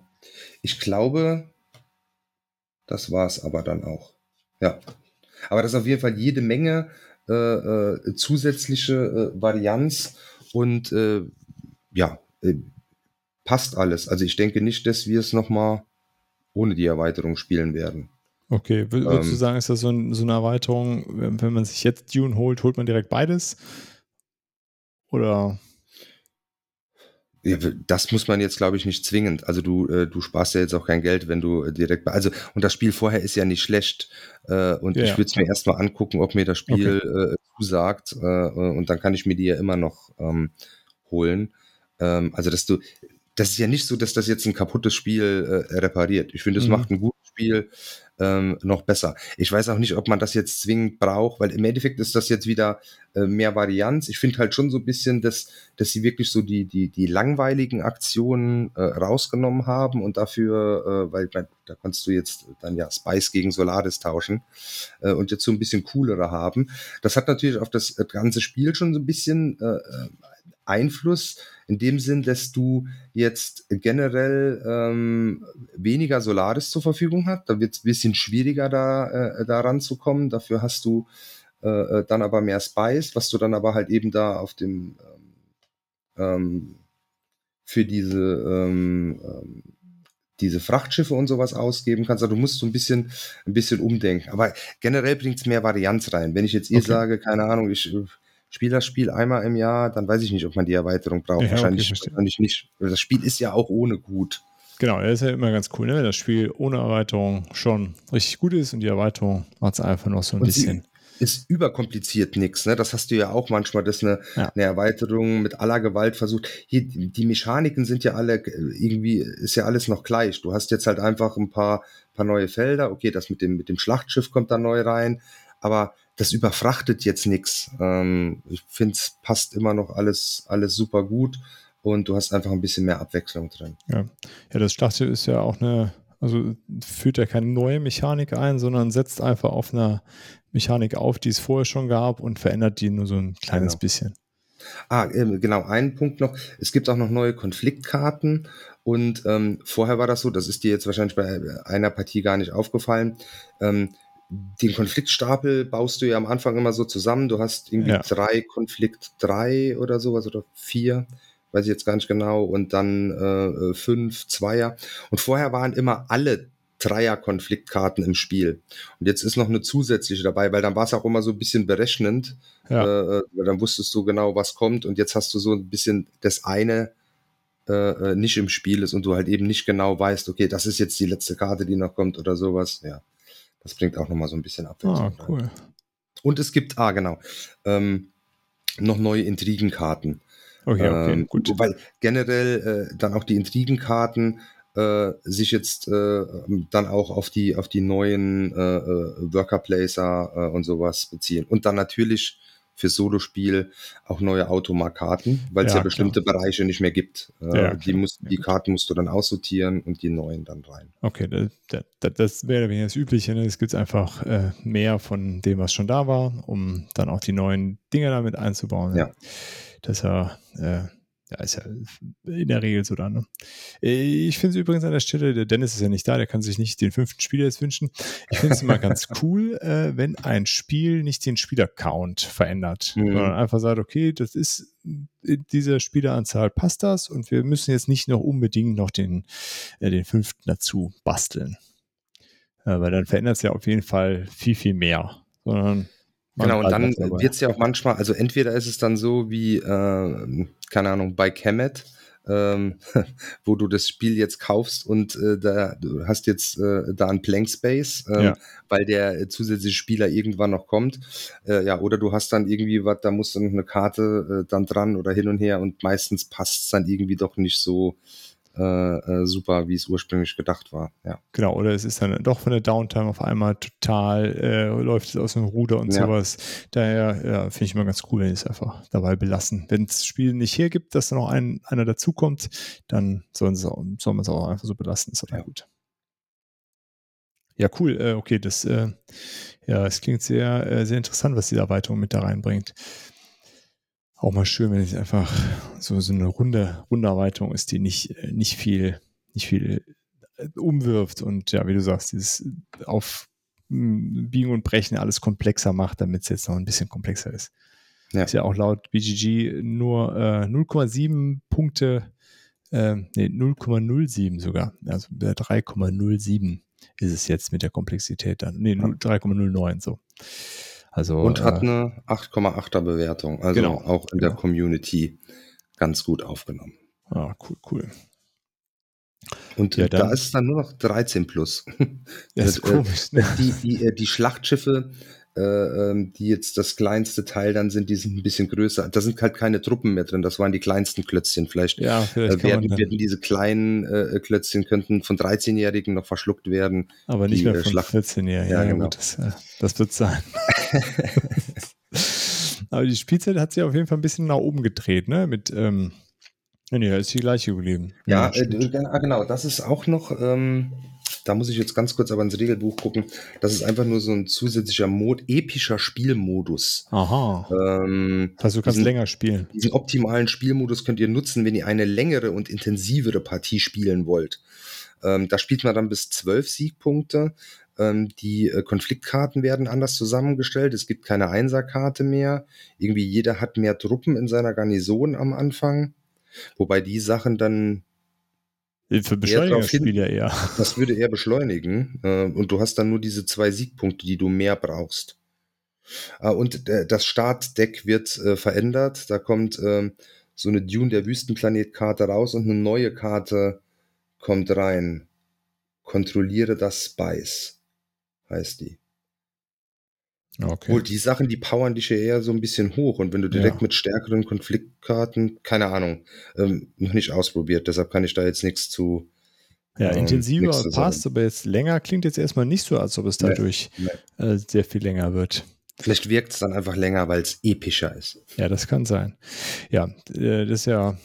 Ich glaube, das war es aber dann auch. Ja. Aber das ist auf jeden Fall jede Menge äh, äh, zusätzliche äh, Varianz und äh, ja, passt alles. Also ich denke nicht, dass wir es nochmal ohne die Erweiterung spielen werden. Okay, würdest ähm, du sagen, ist das so, ein, so, eine Erweiterung, wenn man sich jetzt Dune holt, holt man direkt beides? Oder? Ja, das muss man jetzt, glaube ich, nicht zwingend. Also du, äh, du sparst ja jetzt auch kein Geld, wenn du direkt, also und das Spiel vorher ist ja nicht schlecht. Äh, und ja, ich würde es mir erstmal angucken, ob mir das Spiel okay. äh, zusagt. Äh, und dann kann ich mir die ja immer noch ähm, holen. Ähm, also dass du, das ist ja nicht so, dass das jetzt ein kaputtes Spiel äh, repariert. Ich finde, es mhm. macht ein gutes Spiel ähm, noch besser. Ich weiß auch nicht, ob man das jetzt zwingend braucht, weil im Endeffekt ist das jetzt wieder äh, mehr Varianz. Ich finde halt schon so ein bisschen, dass, dass sie wirklich so die, die, die langweiligen Aktionen äh, rausgenommen haben und dafür, äh, weil mein, da kannst du jetzt dann ja Spice gegen Solaris tauschen äh, und jetzt so ein bisschen coolere haben. Das hat natürlich auf das ganze Spiel schon so ein bisschen äh, äh Einfluss in dem Sinn, dass du jetzt generell ähm, weniger Solaris zur Verfügung hast. Da wird es ein bisschen schwieriger, da, äh, da ranzukommen. Dafür hast du äh, äh, dann aber mehr Spice, was du dann aber halt eben da auf dem ähm, ähm für diese ähm, ähm, diese Frachtschiffe und sowas ausgeben kannst. Also du musst so ein bisschen, ein bisschen umdenken. Aber generell bringt es mehr Varianz rein. Wenn ich jetzt eh okay. sage, keine Ahnung, ich spiele das Spiel einmal im Jahr, dann weiß ich nicht, ob man die Erweiterung braucht. Ja, wahrscheinlich, okay, wahrscheinlich nicht. Das Spiel ist ja auch ohne gut. Genau, das ist ja immer ganz cool, ne? wenn das Spiel ohne Erweiterung schon richtig gut ist und die Erweiterung macht es einfach noch so ein und bisschen. Ist überkompliziert nichts, ne? Das hast du ja auch manchmal, dass eine, ja. eine Erweiterung mit aller Gewalt versucht. Hier, die Mechaniken sind ja alle irgendwie, ist ja alles noch gleich. Du hast jetzt halt einfach ein paar, paar neue Felder. Okay, das mit dem, mit dem Schlachtschiff kommt da neu rein. Aber das überfrachtet jetzt nichts. Ähm, ich finde, es passt immer noch alles, alles super gut und du hast einfach ein bisschen mehr Abwechslung drin. Ja, ja das Schlachtschiff ist ja auch eine, also führt ja keine neue Mechanik ein, sondern setzt einfach auf einer Mechanik auf, die es vorher schon gab und verändert die nur so ein kleines genau. bisschen. Ah, ähm, genau, ein Punkt noch. Es gibt auch noch neue Konfliktkarten und ähm, vorher war das so, das ist dir jetzt wahrscheinlich bei einer Partie gar nicht aufgefallen. Ähm, den Konfliktstapel baust du ja am Anfang immer so zusammen. Du hast irgendwie ja. drei Konflikt drei oder sowas oder vier, weiß ich jetzt gar nicht genau, und dann äh, fünf Zweier. Und vorher waren immer alle Dreier-Konfliktkarten im Spiel. Und jetzt ist noch eine zusätzliche dabei, weil dann war es auch immer so ein bisschen berechnend. Ja. Äh, äh dann wusstest du genau, was kommt. Und jetzt hast du so ein bisschen das eine äh, äh, nicht im Spiel ist und du halt eben nicht genau weißt, okay, das ist jetzt die letzte Karte, die noch kommt oder sowas. Ja, das bringt auch nochmal so ein bisschen Abwechslung. Ah, cool. Und es gibt, ah, genau, ähm, noch neue Intrigenkarten. Okay, okay, ähm, gut. Weil generell äh, dann auch die Intrigenkarten äh, sich jetzt äh, dann auch auf die, auf die neuen äh, äh, Worker Placer äh, und sowas beziehen. Und dann natürlich für Solospiel auch neue Automarkarten, weil es ja, Ja, bestimmte Bereiche nicht mehr gibt. Äh, Ja, die, klar. musst, die. Karten musst du dann aussortieren und die neuen dann rein. Okay, das, das, das wäre weniger das Übliche. Ne? Es gibt einfach äh, mehr von dem, was schon da war, um dann auch die neuen Dinge damit einzubauen. Ja. Das ist ja, äh, ja, ist ja in der Regel so dann. Ne? Äh, Ich finde es übrigens an der Stelle, der Dennis ist ja nicht da, der kann sich nicht den fünften Spieler jetzt wünschen. Ich finde es immer ganz cool, äh, wenn ein Spiel nicht den Spielercount verändert, Mhm. sondern einfach sagt, okay, das ist in dieser Spieleranzahl passt das und wir müssen jetzt nicht noch unbedingt noch den, äh, den fünften dazu basteln. Äh, weil dann verändert es ja auf jeden Fall viel, viel mehr. Sondern Genau, und dann wird es ja auch manchmal, also entweder ist es dann so wie, äh, keine Ahnung, bei Kemet, ähm, wo du das Spiel jetzt kaufst und äh, da du hast jetzt äh, da einen Blank Space, ähm, Ja. weil der äh, zusätzliche Spieler irgendwann noch kommt. Äh, ja, oder du hast dann irgendwie was, da muss dann noch eine Karte äh, dann dran oder hin und her und meistens passt es dann irgendwie doch nicht so äh, äh, super, wie es ursprünglich gedacht war. Ja. Genau, oder es ist dann doch von der Downtime auf einmal total, äh, läuft es aus dem Ruder und Ja. sowas. Daher ja, finde ich immer ganz cool, wenn es einfach dabei belassen. Wenn das Spiel nicht hergibt, dass da noch ein, einer dazukommt, dann sollen auch, soll man es auch einfach so belassen. Ist Ja. gut. Ja, cool. Äh, okay, das, äh, ja, es klingt sehr, äh, sehr interessant, was die Erweiterung mit da reinbringt. Auch mal schön, wenn es einfach so, so eine runde, runde Erweiterung ist, die nicht, äh, nicht viel, nicht viel äh, umwirft und ja, wie du sagst, dieses auf mm, Biegen und Brechen alles komplexer macht, damit es jetzt noch ein bisschen komplexer ist. Ja. Ist ja auch laut BGG nur äh, 0,7 Punkte, äh, nee, 0,07 sogar, also der 3,07 ist es jetzt mit der Komplexität dann. Nee, 0 3,09 so. Also, Und hat äh, eine 8,8er Bewertung, also Genau, auch in der genau. Community ganz gut aufgenommen. ah, cool, cool. Und Ja, dann- da ist es dann nur noch 13 plus. Das ist Äh, äh, komisch, ne? Die, die, äh, die Schlachtschiffe, äh, ähm, die jetzt das kleinste Teil dann sind, die sind ein bisschen größer. Da sind halt keine Truppen mehr drin. Das waren die kleinsten Klötzchen. Vielleicht Ja, vielleicht äh, werden, werden diese kleinen äh, Klötzchen könnten von 13-Jährigen noch verschluckt werden. aber nicht die, mehr äh, von Schlacht- 14 Jahren. Ja, Ja, genau. gut, das, äh, das wird sein. aber die Spielzeit hat sich auf jeden Fall ein bisschen nach oben gedreht, ne? Mit, ähm, nee, ist die gleiche geblieben. Ja, äh, d- ah, genau. Das ist auch noch. Ähm, da muss ich jetzt ganz kurz aber ins Regelbuch gucken. Das ist einfach nur so ein zusätzlicher Mod, epischer Spielmodus. Aha. Ähm, Also du kannst diesen- länger spielen. Diesen optimalen Spielmodus könnt ihr nutzen, wenn ihr eine längere und intensivere Partie spielen wollt. Ähm, da spielt man dann bis zwölf Siegpunkte. Ähm, die äh, Konfliktkarten werden anders zusammengestellt. Es gibt keine Einserkarte mehr. Irgendwie jeder hat mehr Truppen in seiner Garnison am Anfang. Wobei die Sachen dann, Für drauf hin- Beschleunigerspiele eher. das würde eher beschleunigen. Äh, und du hast dann nur diese zwei Siegpunkte, die du mehr brauchst. Äh, und äh, das Startdeck wird äh, verändert. Da kommt ähm, so eine Dune der Wüstenplanet-Karte raus und eine neue Karte kommt rein. Kontrolliere das Spice, heißt die. Okay. Wohl die Sachen, die powern dich ja eher so ein bisschen hoch. Und wenn du direkt Ja. mit stärkeren Konfliktkarten, keine Ahnung, ähm, noch nicht ausprobiert, deshalb kann ich da jetzt nichts zu. Ja, ähm, intensiver passt, aber jetzt länger klingt jetzt erstmal nicht so, als ob es Nee, dadurch äh, sehr viel länger wird. Vielleicht wirkt es dann einfach länger, weil es epischer ist. Ja, das kann sein. Ja, äh, das ist ja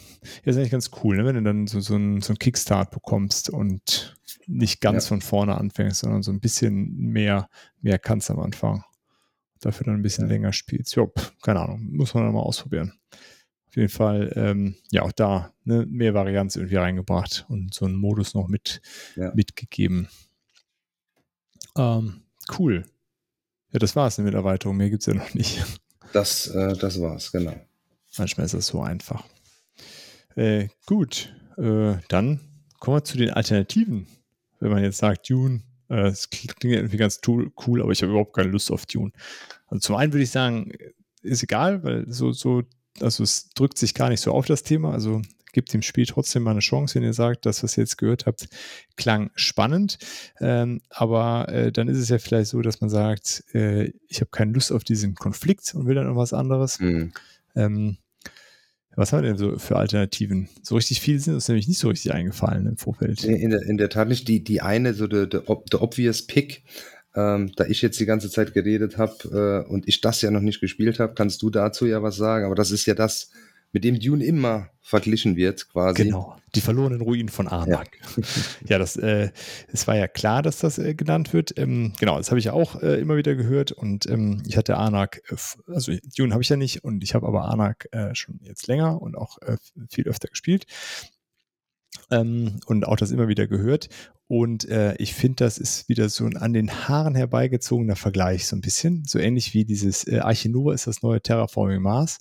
das ist eigentlich ganz cool, ne? wenn du dann so, so einen so einen Kickstart bekommst und nicht ganz Ja. von vorne anfängst, sondern so ein bisschen mehr, mehr kannst am Anfang. Dafür dann ein bisschen Ja. länger spielst. Ja, pf, keine Ahnung, muss man dann mal ausprobieren. Auf jeden Fall, ähm, ja, auch da ne, mehr Varianz irgendwie reingebracht und so einen Modus noch mit, Ja. mitgegeben. Ähm, cool. Ja, das war's mit Erweiterung. Mehr gibt's ja noch nicht. Das, äh, das war's, genau. Manchmal ist das so einfach. Äh, gut, äh, dann kommen wir zu den Alternativen. Wenn man jetzt sagt, Dune, äh, es klingt irgendwie ganz cool, aber ich habe überhaupt keine Lust auf Dune. Also zum einen würde ich sagen, ist egal, weil so, so, also es drückt sich gar nicht so auf das Thema. Also gebt dem Spiel trotzdem mal eine Chance, wenn ihr sagt, das, was ihr jetzt gehört habt, klang spannend. Ähm, aber äh, dann ist es ja vielleicht so, dass man sagt, äh, ich habe keine Lust auf diesen Konflikt und will dann irgendwas anderes. Mhm. Ähm, was haben wir denn so für Alternativen? So richtig viel sind uns nämlich nicht so richtig eingefallen im Vorfeld. In der, in der Tat nicht. Die, die eine, so der the, the obvious pick, ähm, da ich jetzt die ganze Zeit geredet habe äh, und ich das ja noch nicht gespielt habe, kannst du dazu ja was sagen. Aber das ist ja das, mit dem Dune immer verglichen wird, quasi. Genau, die verlorenen Ruinen von Arnak. Ja, ja das, äh, es war ja klar, dass das äh, genannt wird. Ähm, genau, das habe ich auch äh, immer wieder gehört und ähm, ich hatte Arnak, äh, also Dune habe ich ja nicht und ich habe aber Arnak äh, schon jetzt länger und auch äh, viel öfter gespielt. Ähm, und auch das immer wieder gehört. Und äh, ich finde, das ist wieder so ein an den Haaren herbeigezogener Vergleich, so ein bisschen. So ähnlich wie dieses äh, Arche Nova ist das neue Terraforming Mars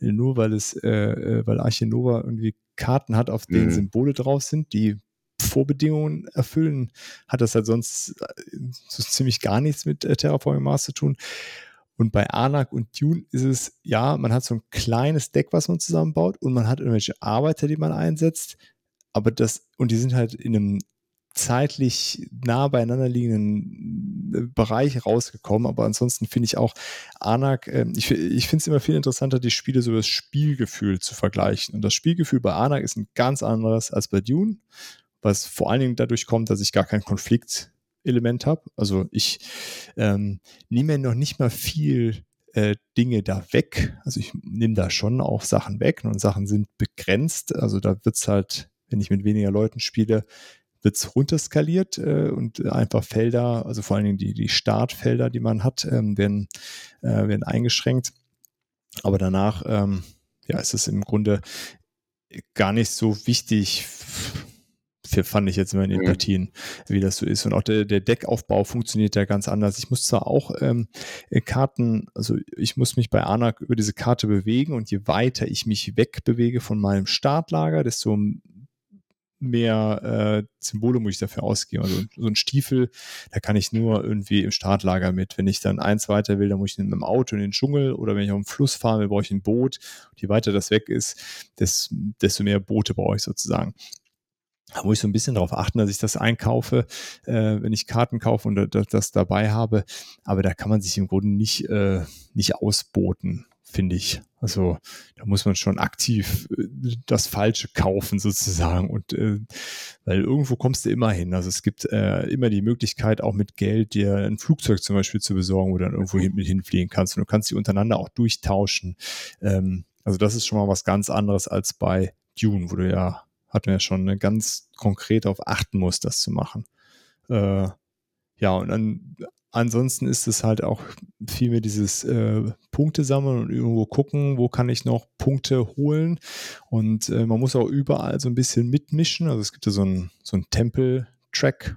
nur weil es, äh, äh, weil Arche Nova irgendwie Karten hat, auf denen mhm. Symbole drauf sind, die Vorbedingungen erfüllen, hat das halt sonst äh, so ziemlich gar nichts mit äh, Terraforming Mars zu tun. Und bei Anak und Dune ist es, ja, man hat so ein kleines Deck, was man zusammenbaut und man hat irgendwelche Arbeiter, die man einsetzt, aber das, und die sind halt in einem zeitlich nah beieinander liegenden äh, Bereich rausgekommen. Aber ansonsten finde ich auch Anak, äh, ich, ich finde es immer viel interessanter, die Spiele so das Spielgefühl zu vergleichen. Und das Spielgefühl bei Anak ist ein ganz anderes als bei Dune, was vor allen Dingen dadurch kommt, dass ich gar kein Konfliktelement habe. Also ich ähm, nehme noch nicht mal viel äh, Dinge da weg. Also ich nehme da schon auch Sachen weg und Sachen sind begrenzt. Also da wird es halt, wenn ich mit weniger Leuten spiele, wird es runterskaliert äh, und einfach Felder, also vor allen Dingen die, die Startfelder, die man hat, ähm, werden, äh, werden eingeschränkt. Aber danach ähm, ja, ist es im Grunde gar nicht so wichtig, fand ich jetzt immer in den mhm. Partien, wie das so ist. Und auch der, der Deckaufbau funktioniert ja ganz anders. Ich muss zwar auch ähm, Karten, also ich muss mich bei Anak über diese Karte bewegen und je weiter ich mich wegbewege von meinem Startlager, desto mehr äh, Symbole muss ich dafür ausgeben. Also so ein Stiefel, da kann ich nur irgendwie im Startlager mit. Wenn ich dann eins weiter will, dann muss ich mit dem Auto in den Dschungel oder wenn ich auf dem Fluss fahre, will, brauche ich ein Boot. Und je weiter das weg ist, desto mehr Boote brauche ich sozusagen. Da muss ich so ein bisschen darauf achten, dass ich das einkaufe, äh, wenn ich Karten kaufe und das, dabei habe. Aber da kann man sich im Grunde nicht, äh, nicht ausboten finde ich. Also da muss man schon aktiv äh, das Falsche kaufen sozusagen und äh, weil irgendwo kommst du immer hin. Also es gibt äh, immer die Möglichkeit, auch mit Geld dir ein Flugzeug zum Beispiel zu besorgen, wo du dann irgendwo hin, mit hinfliegen kannst und du kannst die untereinander auch durchtauschen. Ähm, also das ist schon mal was ganz anderes als bei Dune, wo du ja, hatten wir ja schon, ne, ganz konkret darauf achten musst, das zu machen. Äh, ja, und dann Ansonsten ist es halt auch viel mehr dieses äh, Punkte sammeln und irgendwo gucken, wo kann ich noch Punkte holen. Und äh, man muss auch überall so ein bisschen mitmischen. Also es gibt ja so einen so Tempel-Track,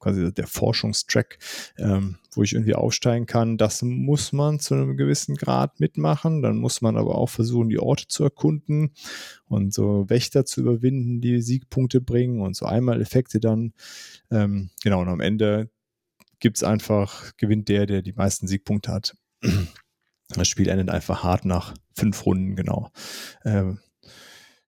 quasi der Forschungstrack, ähm, wo ich irgendwie aufsteigen kann. Das muss man zu einem gewissen Grad mitmachen. Dann muss man aber auch versuchen, die Orte zu erkunden und so Wächter zu überwinden, die Siegpunkte bringen und so einmal Effekte dann. Ähm, genau, und am Ende gibt es einfach, gewinnt der, der die meisten Siegpunkte hat. Das Spiel endet einfach hart nach fünf Runden, genau. Ähm,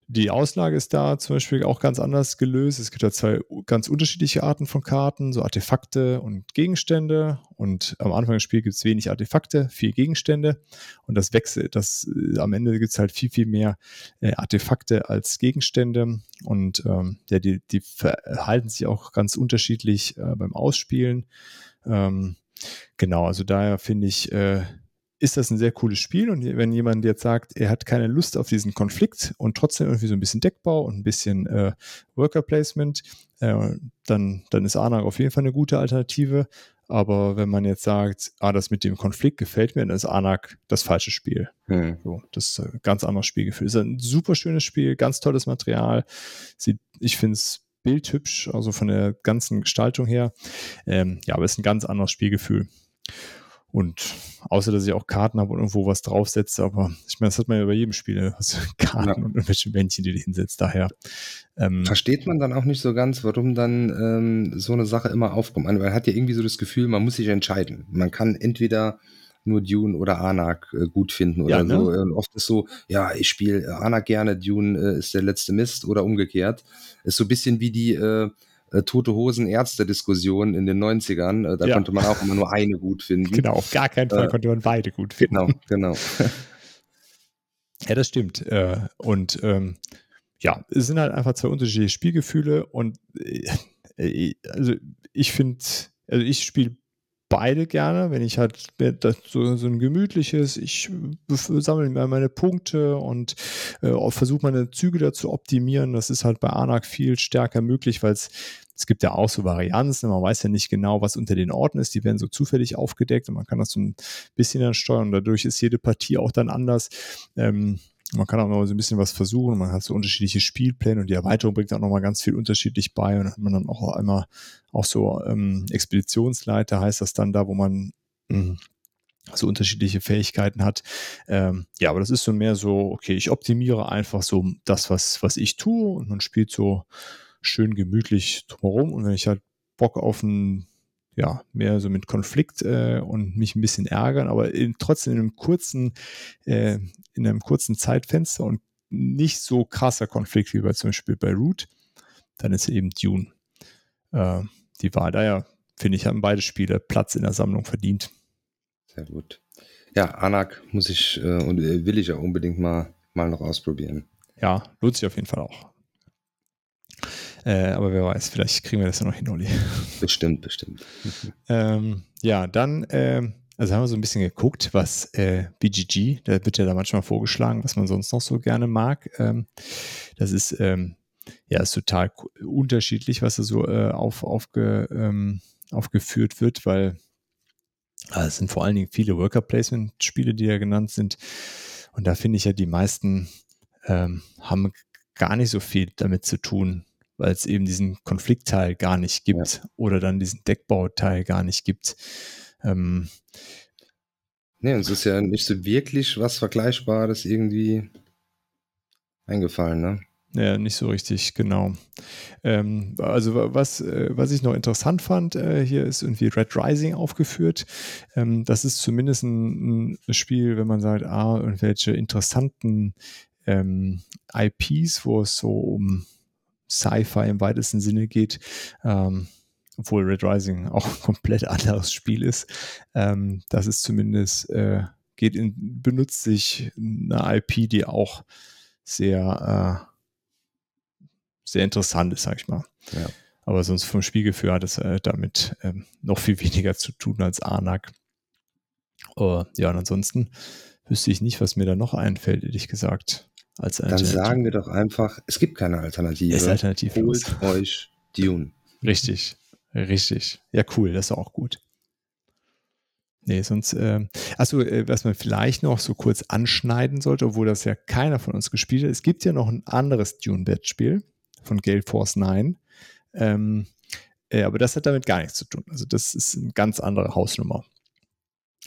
die Auslage ist da zum Beispiel auch ganz anders gelöst. Es gibt da zwei ganz unterschiedliche Arten von Karten, so Artefakte und Gegenstände. Und am Anfang des Spiels gibt es wenig Artefakte, viel Gegenstände. Und das wechselt, das äh, am Ende gibt es halt viel, viel mehr äh, Artefakte als Gegenstände. Und ähm, ja, die, die verhalten sich auch ganz unterschiedlich äh, beim Ausspielen. Ähm, genau, also daher finde ich, äh, ist das ein sehr cooles Spiel und wenn jemand jetzt sagt, er hat keine Lust auf diesen Konflikt und trotzdem irgendwie so ein bisschen Deckbau und ein bisschen äh, Worker Placement, äh, dann, dann ist Anak auf jeden Fall eine gute Alternative. Aber wenn man jetzt sagt, ah, das mit dem Konflikt gefällt mir, dann ist Anak das falsche Spiel. Hm. So, das ist ein ganz anderes Spielgefühl. Es ist ein super schönes Spiel, ganz tolles Material. Sieht, ich finde es bildhübsch, also von der ganzen Gestaltung her. Ähm, ja, aber es ist ein ganz anderes Spielgefühl. Und außer, dass ich auch Karten habe und irgendwo was draufsetze, aber ich meine, das hat man ja bei jedem Spiel, also Karten ja. und irgendwelche Männchen, die du hinsetzt. Daher. Ähm, Versteht man dann auch nicht so ganz, warum dann ähm, so eine Sache immer aufkommt. Man hat ja irgendwie so das Gefühl, man muss sich entscheiden. Man kann entweder nur Dune oder Anak äh, gut finden oder Ja, ne? so. Und oft ist so, ja, ich spiele Anak gerne, Dune äh, ist der letzte Mist oder umgekehrt. Ist so ein bisschen wie die äh, äh, Tote Hosen Ärzte-Diskussion in den 90ern. Äh, da Ja. konnte man auch immer nur eine gut finden. Genau, auf gar keinen Fall Äh, konnte man beide gut finden. Genau, genau. Ja, das stimmt. Äh, und ähm, ja, es sind halt einfach zwei unterschiedliche Spielgefühle und äh, äh, also ich finde, also ich spiele beide gerne, wenn ich halt so, so ein gemütliches, ich sammle mir meine Punkte und äh, versuche meine Züge da zu optimieren. Das ist halt bei Anak viel stärker möglich, weil es es gibt ja auch so Varianzen, man weiß ja nicht genau, was unter den Orten ist, die werden so zufällig aufgedeckt und man kann das so ein bisschen dann steuern dadurch ist jede Partie auch dann anders. Ähm, man kann auch mal so ein bisschen was versuchen, man hat so unterschiedliche Spielpläne und die Erweiterung bringt auch nochmal ganz viel unterschiedlich bei. Und dann hat man dann auch einmal auch so ähm, Expeditionsleiter heißt das dann da, wo man mh, so unterschiedliche Fähigkeiten hat. Ähm, ja, aber das ist so mehr so, okay, ich optimiere einfach so das, was, was ich tue. Und man spielt so schön gemütlich drumherum. Und wenn ich halt Bock auf ein ja, mehr so mit Konflikt äh, und mich ein bisschen ärgern, aber in, trotzdem in einem kurzen, äh, in einem kurzen Zeitfenster und nicht so krasser Konflikt wie bei zum Beispiel bei Root, dann ist eben Dune äh, die Wahl. Daher finde ich, haben beide Spiele Platz in der Sammlung verdient. Sehr gut. Ja, Anak muss ich äh, und äh, will ich ja unbedingt mal, mal noch ausprobieren. Ja, lohnt sich auf jeden Fall auch. Äh, aber wer weiß, vielleicht kriegen wir das ja noch hin, Olli. Bestimmt, bestimmt. Ähm, ja, dann, ähm, also haben wir so ein bisschen geguckt, was äh, BGG, da wird ja da manchmal vorgeschlagen, was man sonst noch so gerne mag. Ähm, das ist, ähm, ja, ist total unterschiedlich, was da so äh, auf, aufge, ähm, aufgeführt wird, weil äh, es sind vor allen Dingen viele Worker Placement Spiele, die ja genannt sind. Und da finde ich ja, die meisten ähm, haben gar nicht so viel damit zu tun, weil es eben diesen Konfliktteil gar nicht gibt oder dann diesen Deckbauteil gar nicht gibt. Ähm, Nee, uns ist ja nicht so wirklich was Vergleichbares irgendwie eingefallen, ne? Ja, nicht so richtig, genau. Ähm, also wa- was, äh, was ich noch interessant fand, äh, hier ist irgendwie Red Rising aufgeführt. Ähm, das ist zumindest ein, ein Spiel, wenn man sagt, ah, irgendwelche interessanten ähm, IPs, wo es so um Sci-Fi im weitesten Sinne geht, ähm, obwohl Red Rising auch ein komplett anderes Spiel ist. Ähm, das ist zumindest, äh, geht in, benutzt sich eine IP, die auch sehr, äh, sehr interessant ist, sag ich mal. Ja. Aber sonst vom Spielgefühl hat es äh, damit ähm, noch viel weniger zu tun als Anak. Uh, ja, und ansonsten wüsste ich nicht, was mir da noch einfällt, ehrlich gesagt. Als Dann sagen wir doch einfach, es gibt keine Alternative. ist alternativlos. Holt euch Dune. Richtig, richtig. Ja, cool, das ist auch gut. Nee, sonst, ähm, achso, äh, was man vielleicht noch so kurz anschneiden sollte, obwohl das ja keiner von uns gespielt hat. Es gibt ja noch ein anderes Dune-Bed-Spiel von Gale Force 9. Ähm, äh, aber das hat damit gar nichts zu tun. Also, das ist eine ganz andere Hausnummer.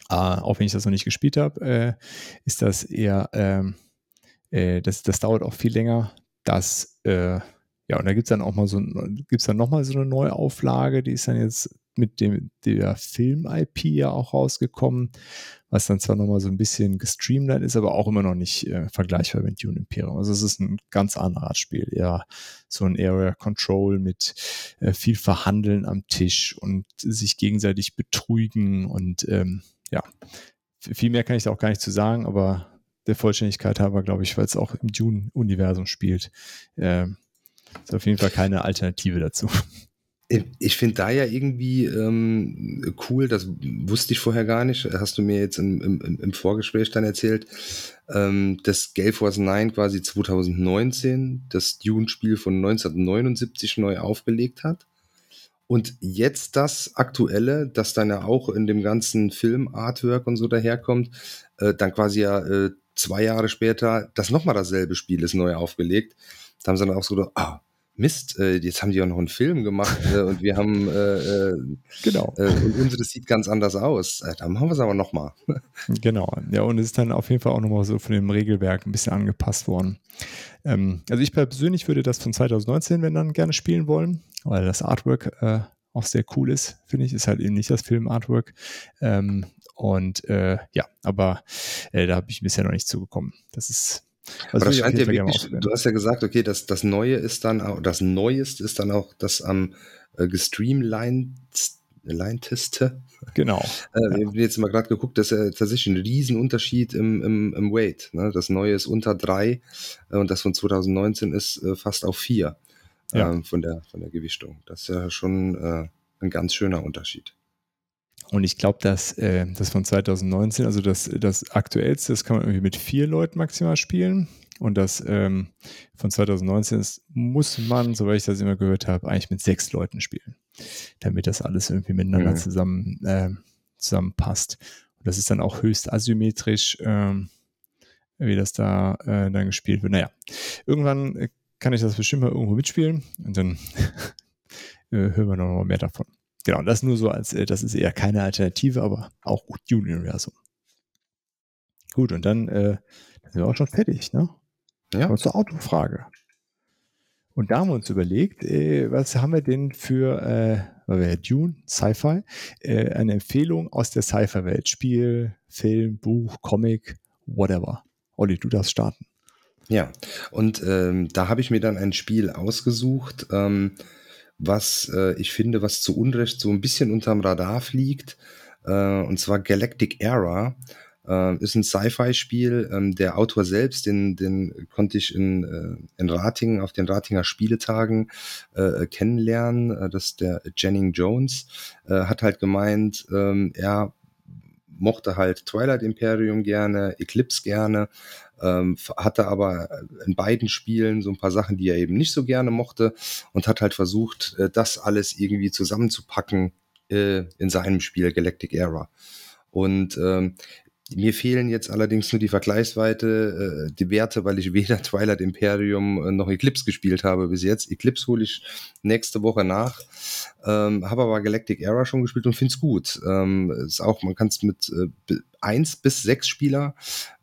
Äh, auch wenn ich das noch nicht gespielt habe, äh, ist das eher, ähm, äh, das, das dauert auch viel länger. Das, äh, ja, und da gibt es dann auch mal so, gibt's dann nochmal so eine Neuauflage, die ist dann jetzt mit dem, der Film-IP ja auch rausgekommen, was dann zwar nochmal so ein bisschen gestreamlined ist, aber auch immer noch nicht äh, vergleichbar mit Dune Imperium. Also es ist ein ganz anderes Spiel, eher so ein Area Control mit äh, viel Verhandeln am Tisch und sich gegenseitig betrügen und ähm, ja, viel mehr kann ich da auch gar nicht zu sagen, aber der Vollständigkeit halber, glaube ich, weil es auch im Dune-Universum spielt, äh, ist auf jeden Fall keine Alternative dazu. Ich- Ich finde da ja irgendwie ähm, cool, das wusste ich vorher gar nicht, hast du mir jetzt im, im, im Vorgespräch dann erzählt, ähm, dass Gale Force 9 quasi 2019 das Dune-Spiel von 1979 neu aufgelegt hat. Und jetzt das aktuelle, das dann ja auch in dem ganzen Film-Artwork und so daherkommt, äh, dann quasi ja äh, zwei Jahre später, das nochmal dasselbe Spiel ist neu aufgelegt. Da haben sie dann auch so gedacht, ah, Mist, äh, jetzt haben die auch noch einen Film gemacht äh, und wir haben, äh, äh, Genau. äh, und unseres sieht ganz anders aus. Äh, dann machen wir es aber nochmal. Genau, ja, und es ist dann auf jeden Fall auch nochmal so von dem Regelwerk ein bisschen angepasst worden. Ähm, also ich persönlich würde das von 2019, wenn dann gerne spielen wollen, weil das Artwork auch sehr cool ist, finde ich. Ist halt eben nicht das Film-Artwork. Ähm, Und äh, ja, aber äh, da habe ich bisher noch nicht zugekommen. Das ist. Also das scheint ja wirklich, du hast ja gesagt, okay, das, das Neue ist dann auch, das Neueste ist dann auch das am äh, gestreamlinedeste. Genau. Äh, ja. Wir haben jetzt mal gerade geguckt, das ist ja tatsächlich ein Riesenunterschied im, im, im Weight. Ne? Das Neue ist unter drei äh, und das von 2019 ist äh, fast auf vier ja. ähm, von, der, von der Gewichtung. Das ist ja schon äh, ein ganz schöner Unterschied. Und ich glaube, dass äh, das von 2019, also das, das aktuellste, das kann man irgendwie mit vier Leuten maximal spielen. Und das ähm, von 2019 ist, muss man, soweit ich das immer gehört habe, eigentlich mit sechs Leuten spielen, damit das alles irgendwie miteinander mhm. zusammen, äh, zusammenpasst. Und das ist dann auch höchst asymmetrisch, ähm, wie das da äh, dann gespielt wird. Naja, irgendwann äh, kann ich das bestimmt mal irgendwo mitspielen und dann äh, hören wir noch mal mehr davon. Genau, das nur so als, äh, das ist eher keine Alternative, aber auch gut Universum. Gut, und dann, äh, sind wir auch schon fertig, ne? Ja. Und zur Autofrage. Und da haben wir uns überlegt, äh, was haben wir denn für, äh, weil wir ja Dune, Sci-Fi, äh, eine Empfehlung aus der Sci-Fi-Welt? Spiel, Film, Buch, Comic, whatever. Olli, du darfst starten. Ja, und ähm, da habe ich mir dann ein Spiel ausgesucht, ähm, was äh, ich finde, was zu Unrecht so ein bisschen unterm Radar fliegt, äh, und zwar Galactic Era. Äh, ist ein Sci-Fi-Spiel. Ähm, der Autor selbst, den, den konnte ich in, äh, in Ratingen auf den Ratinger Spieletagen äh, kennenlernen. Äh, das ist der Jennings Jones. Hat halt gemeint, ähm, er mochte halt Twilight Imperium gerne, Eclipse gerne, ähm, hatte aber in beiden Spielen so ein paar Sachen, die er eben nicht so gerne mochte und hat halt versucht, äh, das alles irgendwie zusammenzupacken äh, in seinem Spiel Galactic Era. Und ähm, mir fehlen jetzt allerdings nur die Vergleichsweite, äh, die Werte, weil ich weder Twilight Imperium äh, noch Eclipse gespielt habe bis jetzt. Eclipse hole ich nächste Woche nach. Ähm, habe aber Galactic Era schon gespielt und finde es gut. Ähm, ist auch, man kann es mit äh, eins bis sechs Spieler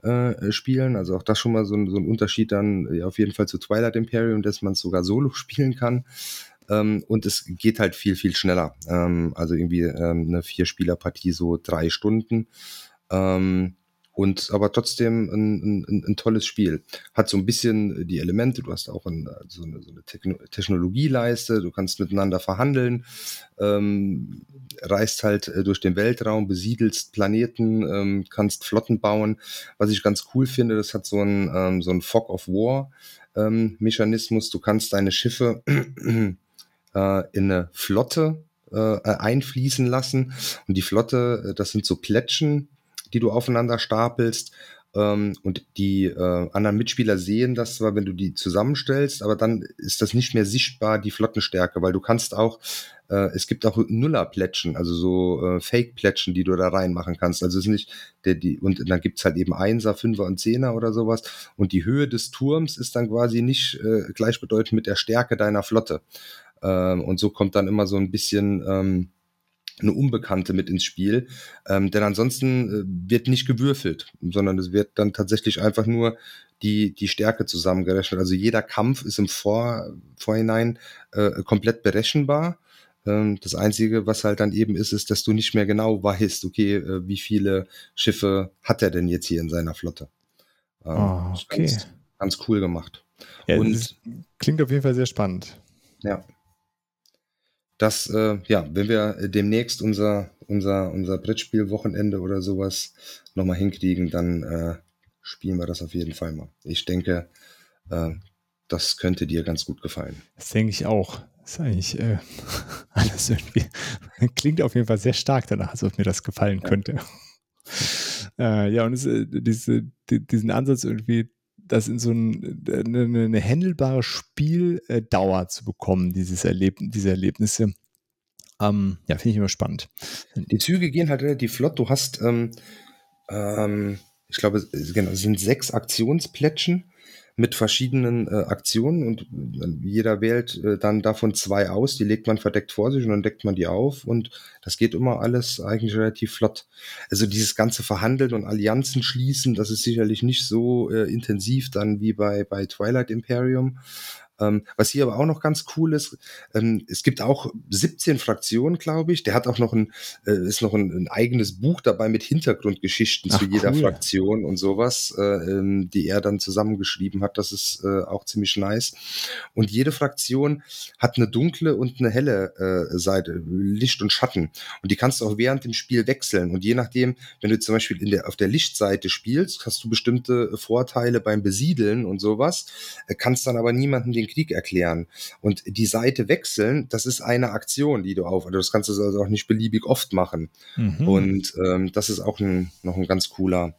äh, spielen. Also auch das schon mal so ein, so ein Unterschied dann ja, auf jeden Fall zu Twilight Imperium, dass man es sogar solo spielen kann. Ähm, und es geht halt viel, viel schneller. Ähm, also irgendwie ähm, eine Vier-Spieler-Partie so drei Stunden. Ähm, und aber trotzdem ein, ein, ein, tolles Spiel. Hat so ein bisschen die Elemente, du hast auch ein, so eine, so eine Technologieleiste, du kannst miteinander verhandeln, ähm, reist halt äh, durch den Weltraum, besiedelst Planeten, ähm, kannst Flotten bauen. Was ich ganz cool finde, das hat so ein, ähm, so ein Fog of War ähm, Mechanismus. Du kannst deine Schiffe äh, in eine Flotte äh, einfließen lassen. Und die Flotte, äh, das sind so Plätschen, die du aufeinander stapelst. Ähm, und die äh, anderen Mitspieler sehen das zwar, wenn du die zusammenstellst, aber dann ist das nicht mehr sichtbar, die Flottenstärke, weil du kannst auch, äh, es gibt auch Nuller-Plätschen, also so äh, Fake-Plätschen, die du da reinmachen kannst. Also es ist nicht der, die, und dann gibt's halt eben Einser, Fünfer und Zehner oder sowas. Und die Höhe des Turms ist dann quasi nicht äh, gleichbedeutend mit der Stärke deiner Flotte. Ähm, und so kommt dann immer so ein bisschen ähm, eine Unbekannte mit ins Spiel. Ähm, denn ansonsten äh, wird nicht gewürfelt, sondern es wird dann tatsächlich einfach nur die, die Stärke zusammengerechnet. Also jeder Kampf ist im Vor, Vorhinein äh, komplett berechenbar. Ähm, das Einzige, was halt dann eben ist, ist, dass du nicht mehr genau weißt, okay, äh, wie viele Schiffe hat er denn jetzt hier in seiner Flotte. Ähm, oh, okay. Ganz, ganz cool gemacht. Ja, Und klingt auf jeden Fall sehr spannend. Ja dass, äh, ja, wenn wir demnächst unser, unser, unser Brettspielwochenende oder sowas nochmal hinkriegen, dann äh, spielen wir das auf jeden Fall mal. Ich denke, äh, das könnte dir ganz gut gefallen. Das denke ich auch. Das ist eigentlich äh, alles irgendwie, klingt auf jeden Fall sehr stark danach, als ob mir das gefallen ja. könnte. äh, ja, und es, äh, diese, die, diesen Ansatz irgendwie das in so ein, eine, eine händelbare Spieldauer zu bekommen, dieses Erleb diese Erlebnisse. Ähm, ja, finde ich immer spannend. Die Züge gehen halt relativ flott. Du hast, ähm, ähm, ich glaube, genau, es sind sechs Aktionsplättchen mit verschiedenen äh, Aktionen und äh, jeder wählt äh, dann davon zwei aus, die legt man verdeckt vor sich und dann deckt man die auf und das geht immer alles eigentlich relativ flott. Also dieses ganze Verhandeln und Allianzen schließen, das ist sicherlich nicht so äh, intensiv dann wie bei, bei Twilight Imperium. Ähm, was hier aber auch noch ganz cool ist, ähm, es gibt auch 17 Fraktionen, glaube ich. Der hat auch noch ein, äh, ist noch ein, ein, eigenes Buch dabei mit Hintergrundgeschichten Ach, zu jeder cool. Fraktion und sowas, äh, ähm, die er dann zusammengeschrieben hat. Das ist äh, auch ziemlich nice. Und jede Fraktion hat eine dunkle und eine helle äh, Seite, Licht und Schatten. Und die kannst du auch während dem Spiel wechseln. Und je nachdem, wenn du zum Beispiel in der, auf der Lichtseite spielst, hast du bestimmte Vorteile beim Besiedeln und sowas, äh, kannst dann aber niemanden den Krieg erklären. Und die Seite wechseln, das ist eine Aktion, die du auf, also das kannst du also auch nicht beliebig oft machen. Mhm. Und ähm, das ist auch ein, noch ein ganz cooler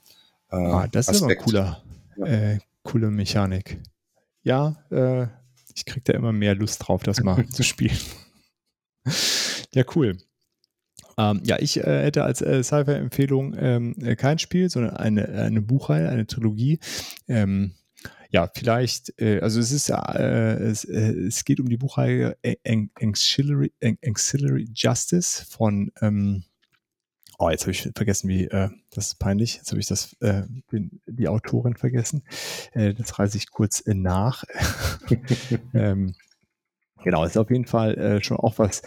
äh, ah, das ist Aspekt. aber cooler, ja. äh, coole Mechanik. Ja, äh, ich krieg da immer mehr Lust drauf, das mal zu spielen. ja, cool. Ähm, ja, ich äh, hätte als äh, Sci-Fi-Empfehlung ähm, äh, kein Spiel, sondern eine, eine Buchreihe, eine Trilogie. Ähm, ja, vielleicht, äh, also es ist äh, es, äh, es geht um die Buchreihe Ancillary, Ancillary Justice von, ähm, oh, jetzt habe ich vergessen, wie, äh, das ist peinlich, jetzt habe ich das, äh, den, die Autorin vergessen. Äh, das reiße ich kurz äh, nach. ähm, Genau, ist auf jeden Fall äh, schon auch was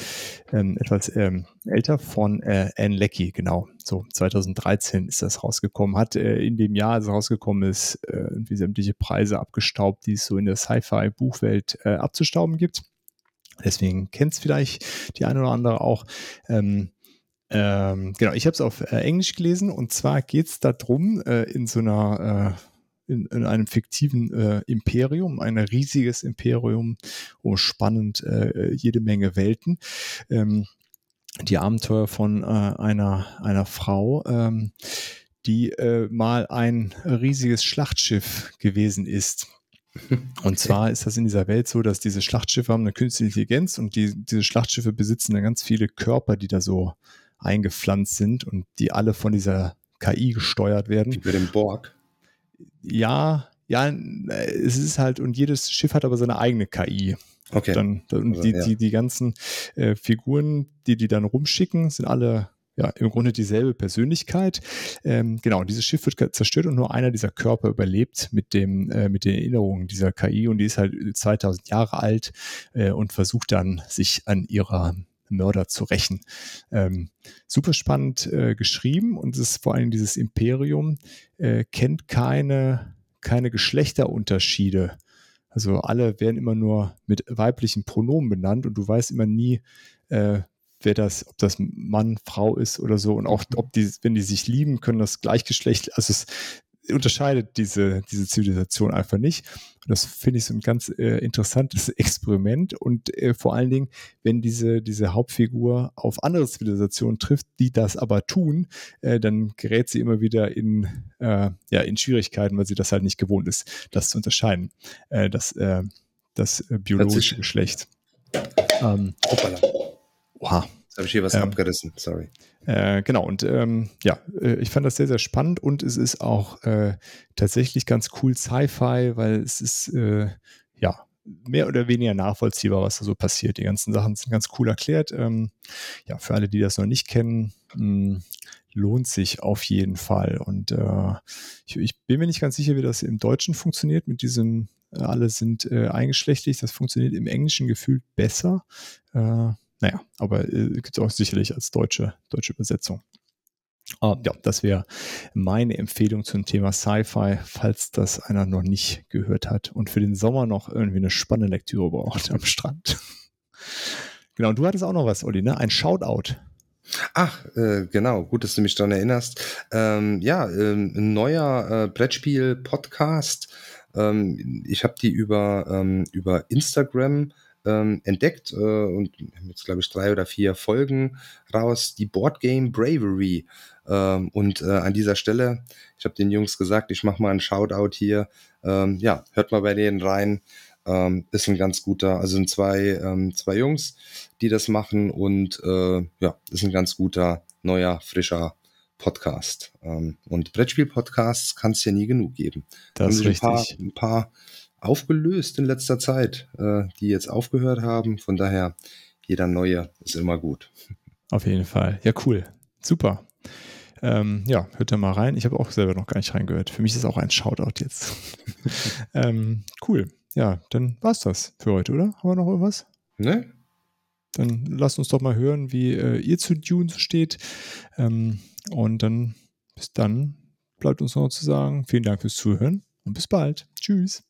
ähm, etwas ähm, älter von äh, Anne Leckie, genau. So 2013 ist das rausgekommen. Hat äh, in dem Jahr, als es rausgekommen ist, äh, irgendwie sämtliche Preise abgestaubt, die es so in der Sci-Fi-Buchwelt äh, abzustauben gibt. Deswegen kennt es vielleicht die eine oder andere auch. Ähm, ähm, genau, ich habe es auf äh, Englisch gelesen und zwar geht es darum, äh, in so einer äh, in, in einem fiktiven äh, Imperium, ein riesiges Imperium, oh spannend, äh, jede Menge Welten. Ähm, die Abenteuer von äh, einer, einer Frau, ähm, die äh, mal ein riesiges Schlachtschiff gewesen ist. Und zwar ist das in dieser Welt so, dass diese Schlachtschiffe haben eine künstliche Intelligenz und die, diese Schlachtschiffe besitzen dann ganz viele Körper, die da so eingepflanzt sind und die alle von dieser KI gesteuert werden. Wie bei dem Borg ja, ja, es ist halt, und jedes Schiff hat aber seine eigene KI. Okay. Dann, und also, die, ja. die, die ganzen äh, Figuren, die die dann rumschicken, sind alle ja, im Grunde dieselbe Persönlichkeit. Ähm, genau, dieses Schiff wird zerstört und nur einer dieser Körper überlebt mit dem, äh, mit den Erinnerungen dieser KI und die ist halt 2000 Jahre alt äh, und versucht dann, sich an ihrer Mörder zu rächen. Ähm, super spannend äh, geschrieben und es ist vor allem dieses Imperium äh, kennt keine, keine Geschlechterunterschiede. Also alle werden immer nur mit weiblichen Pronomen benannt und du weißt immer nie, äh, wer das, ob das Mann, Frau ist oder so und auch ob die, wenn die sich lieben, können das Gleichgeschlecht, also es unterscheidet diese, diese Zivilisation einfach nicht. Und das finde ich so ein ganz äh, interessantes Experiment. Und äh, vor allen Dingen, wenn diese, diese Hauptfigur auf andere Zivilisationen trifft, die das aber tun, äh, dann gerät sie immer wieder in, äh, ja, in Schwierigkeiten, weil sie das halt nicht gewohnt ist, das zu unterscheiden. Äh, das, äh, das biologische Geschlecht. Ähm, Hoppala. Wow. Jetzt habe ich hier was ähm, abgerissen, sorry. Äh, genau, und ähm, ja, äh, ich fand das sehr, sehr spannend und es ist auch äh, tatsächlich ganz cool Sci-Fi, weil es ist äh, ja mehr oder weniger nachvollziehbar, was da so passiert. Die ganzen Sachen sind ganz cool erklärt. Ähm, ja, für alle, die das noch nicht kennen, mh, hm, lohnt sich auf jeden Fall. Und äh, ich, ich, bin mir nicht ganz sicher, wie das im Deutschen funktioniert mit diesem, äh, alle sind eingeschlechtlich. Das funktioniert im Englischen gefühlt besser. Naja, aber äh, gibt es auch sicherlich als deutsche, deutsche Übersetzung. Uh, ja, das wäre meine Empfehlung zum Thema Sci-Fi, falls das einer noch nicht gehört hat und für den Sommer noch irgendwie eine spannende Lektüre braucht am Strand. genau, du hattest auch noch was, Olli, ne? Ein Shoutout. Ach, äh, genau, gut, dass du mich daran erinnerst. Ähm, ja, äh, ein neuer äh, Brettspiel-Podcast. Ähm, ich habe die über, ähm, über Instagram ähm, entdeckt äh, und haben jetzt, glaube ich, drei oder vier Folgen raus, die Board Game Bravery. Ähm, und äh, an dieser Stelle, ich habe den Jungs gesagt, ich mache mal einen Shoutout hier. Ähm, ja, hört mal bei denen rein. Ähm, ist ein ganz guter, also sind zwei, ähm, zwei Jungs, die das machen und äh, ja, ist ein ganz guter, neuer, frischer Podcast. Ähm, und Brettspiel-Podcasts kann es ja nie genug geben. Das ist richtig. Ein paar, ein paar aufgelöst in letzter Zeit, äh, die jetzt aufgehört haben. Von daher, jeder neue ist immer gut. Auf jeden Fall. Ja, cool. Super. Ähm, ja, hört da mal rein. Ich habe auch selber noch gar nicht reingehört. Für mich ist auch ein Shoutout jetzt. ähm, cool. ja, dann war's das für heute, oder? Haben wir noch irgendwas? Ne? Dann lasst uns doch mal hören, wie äh, ihr zu Dune steht. Ähm, und dann bis dann bleibt uns noch zu sagen, vielen Dank fürs Zuhören und bis bald. Tschüss.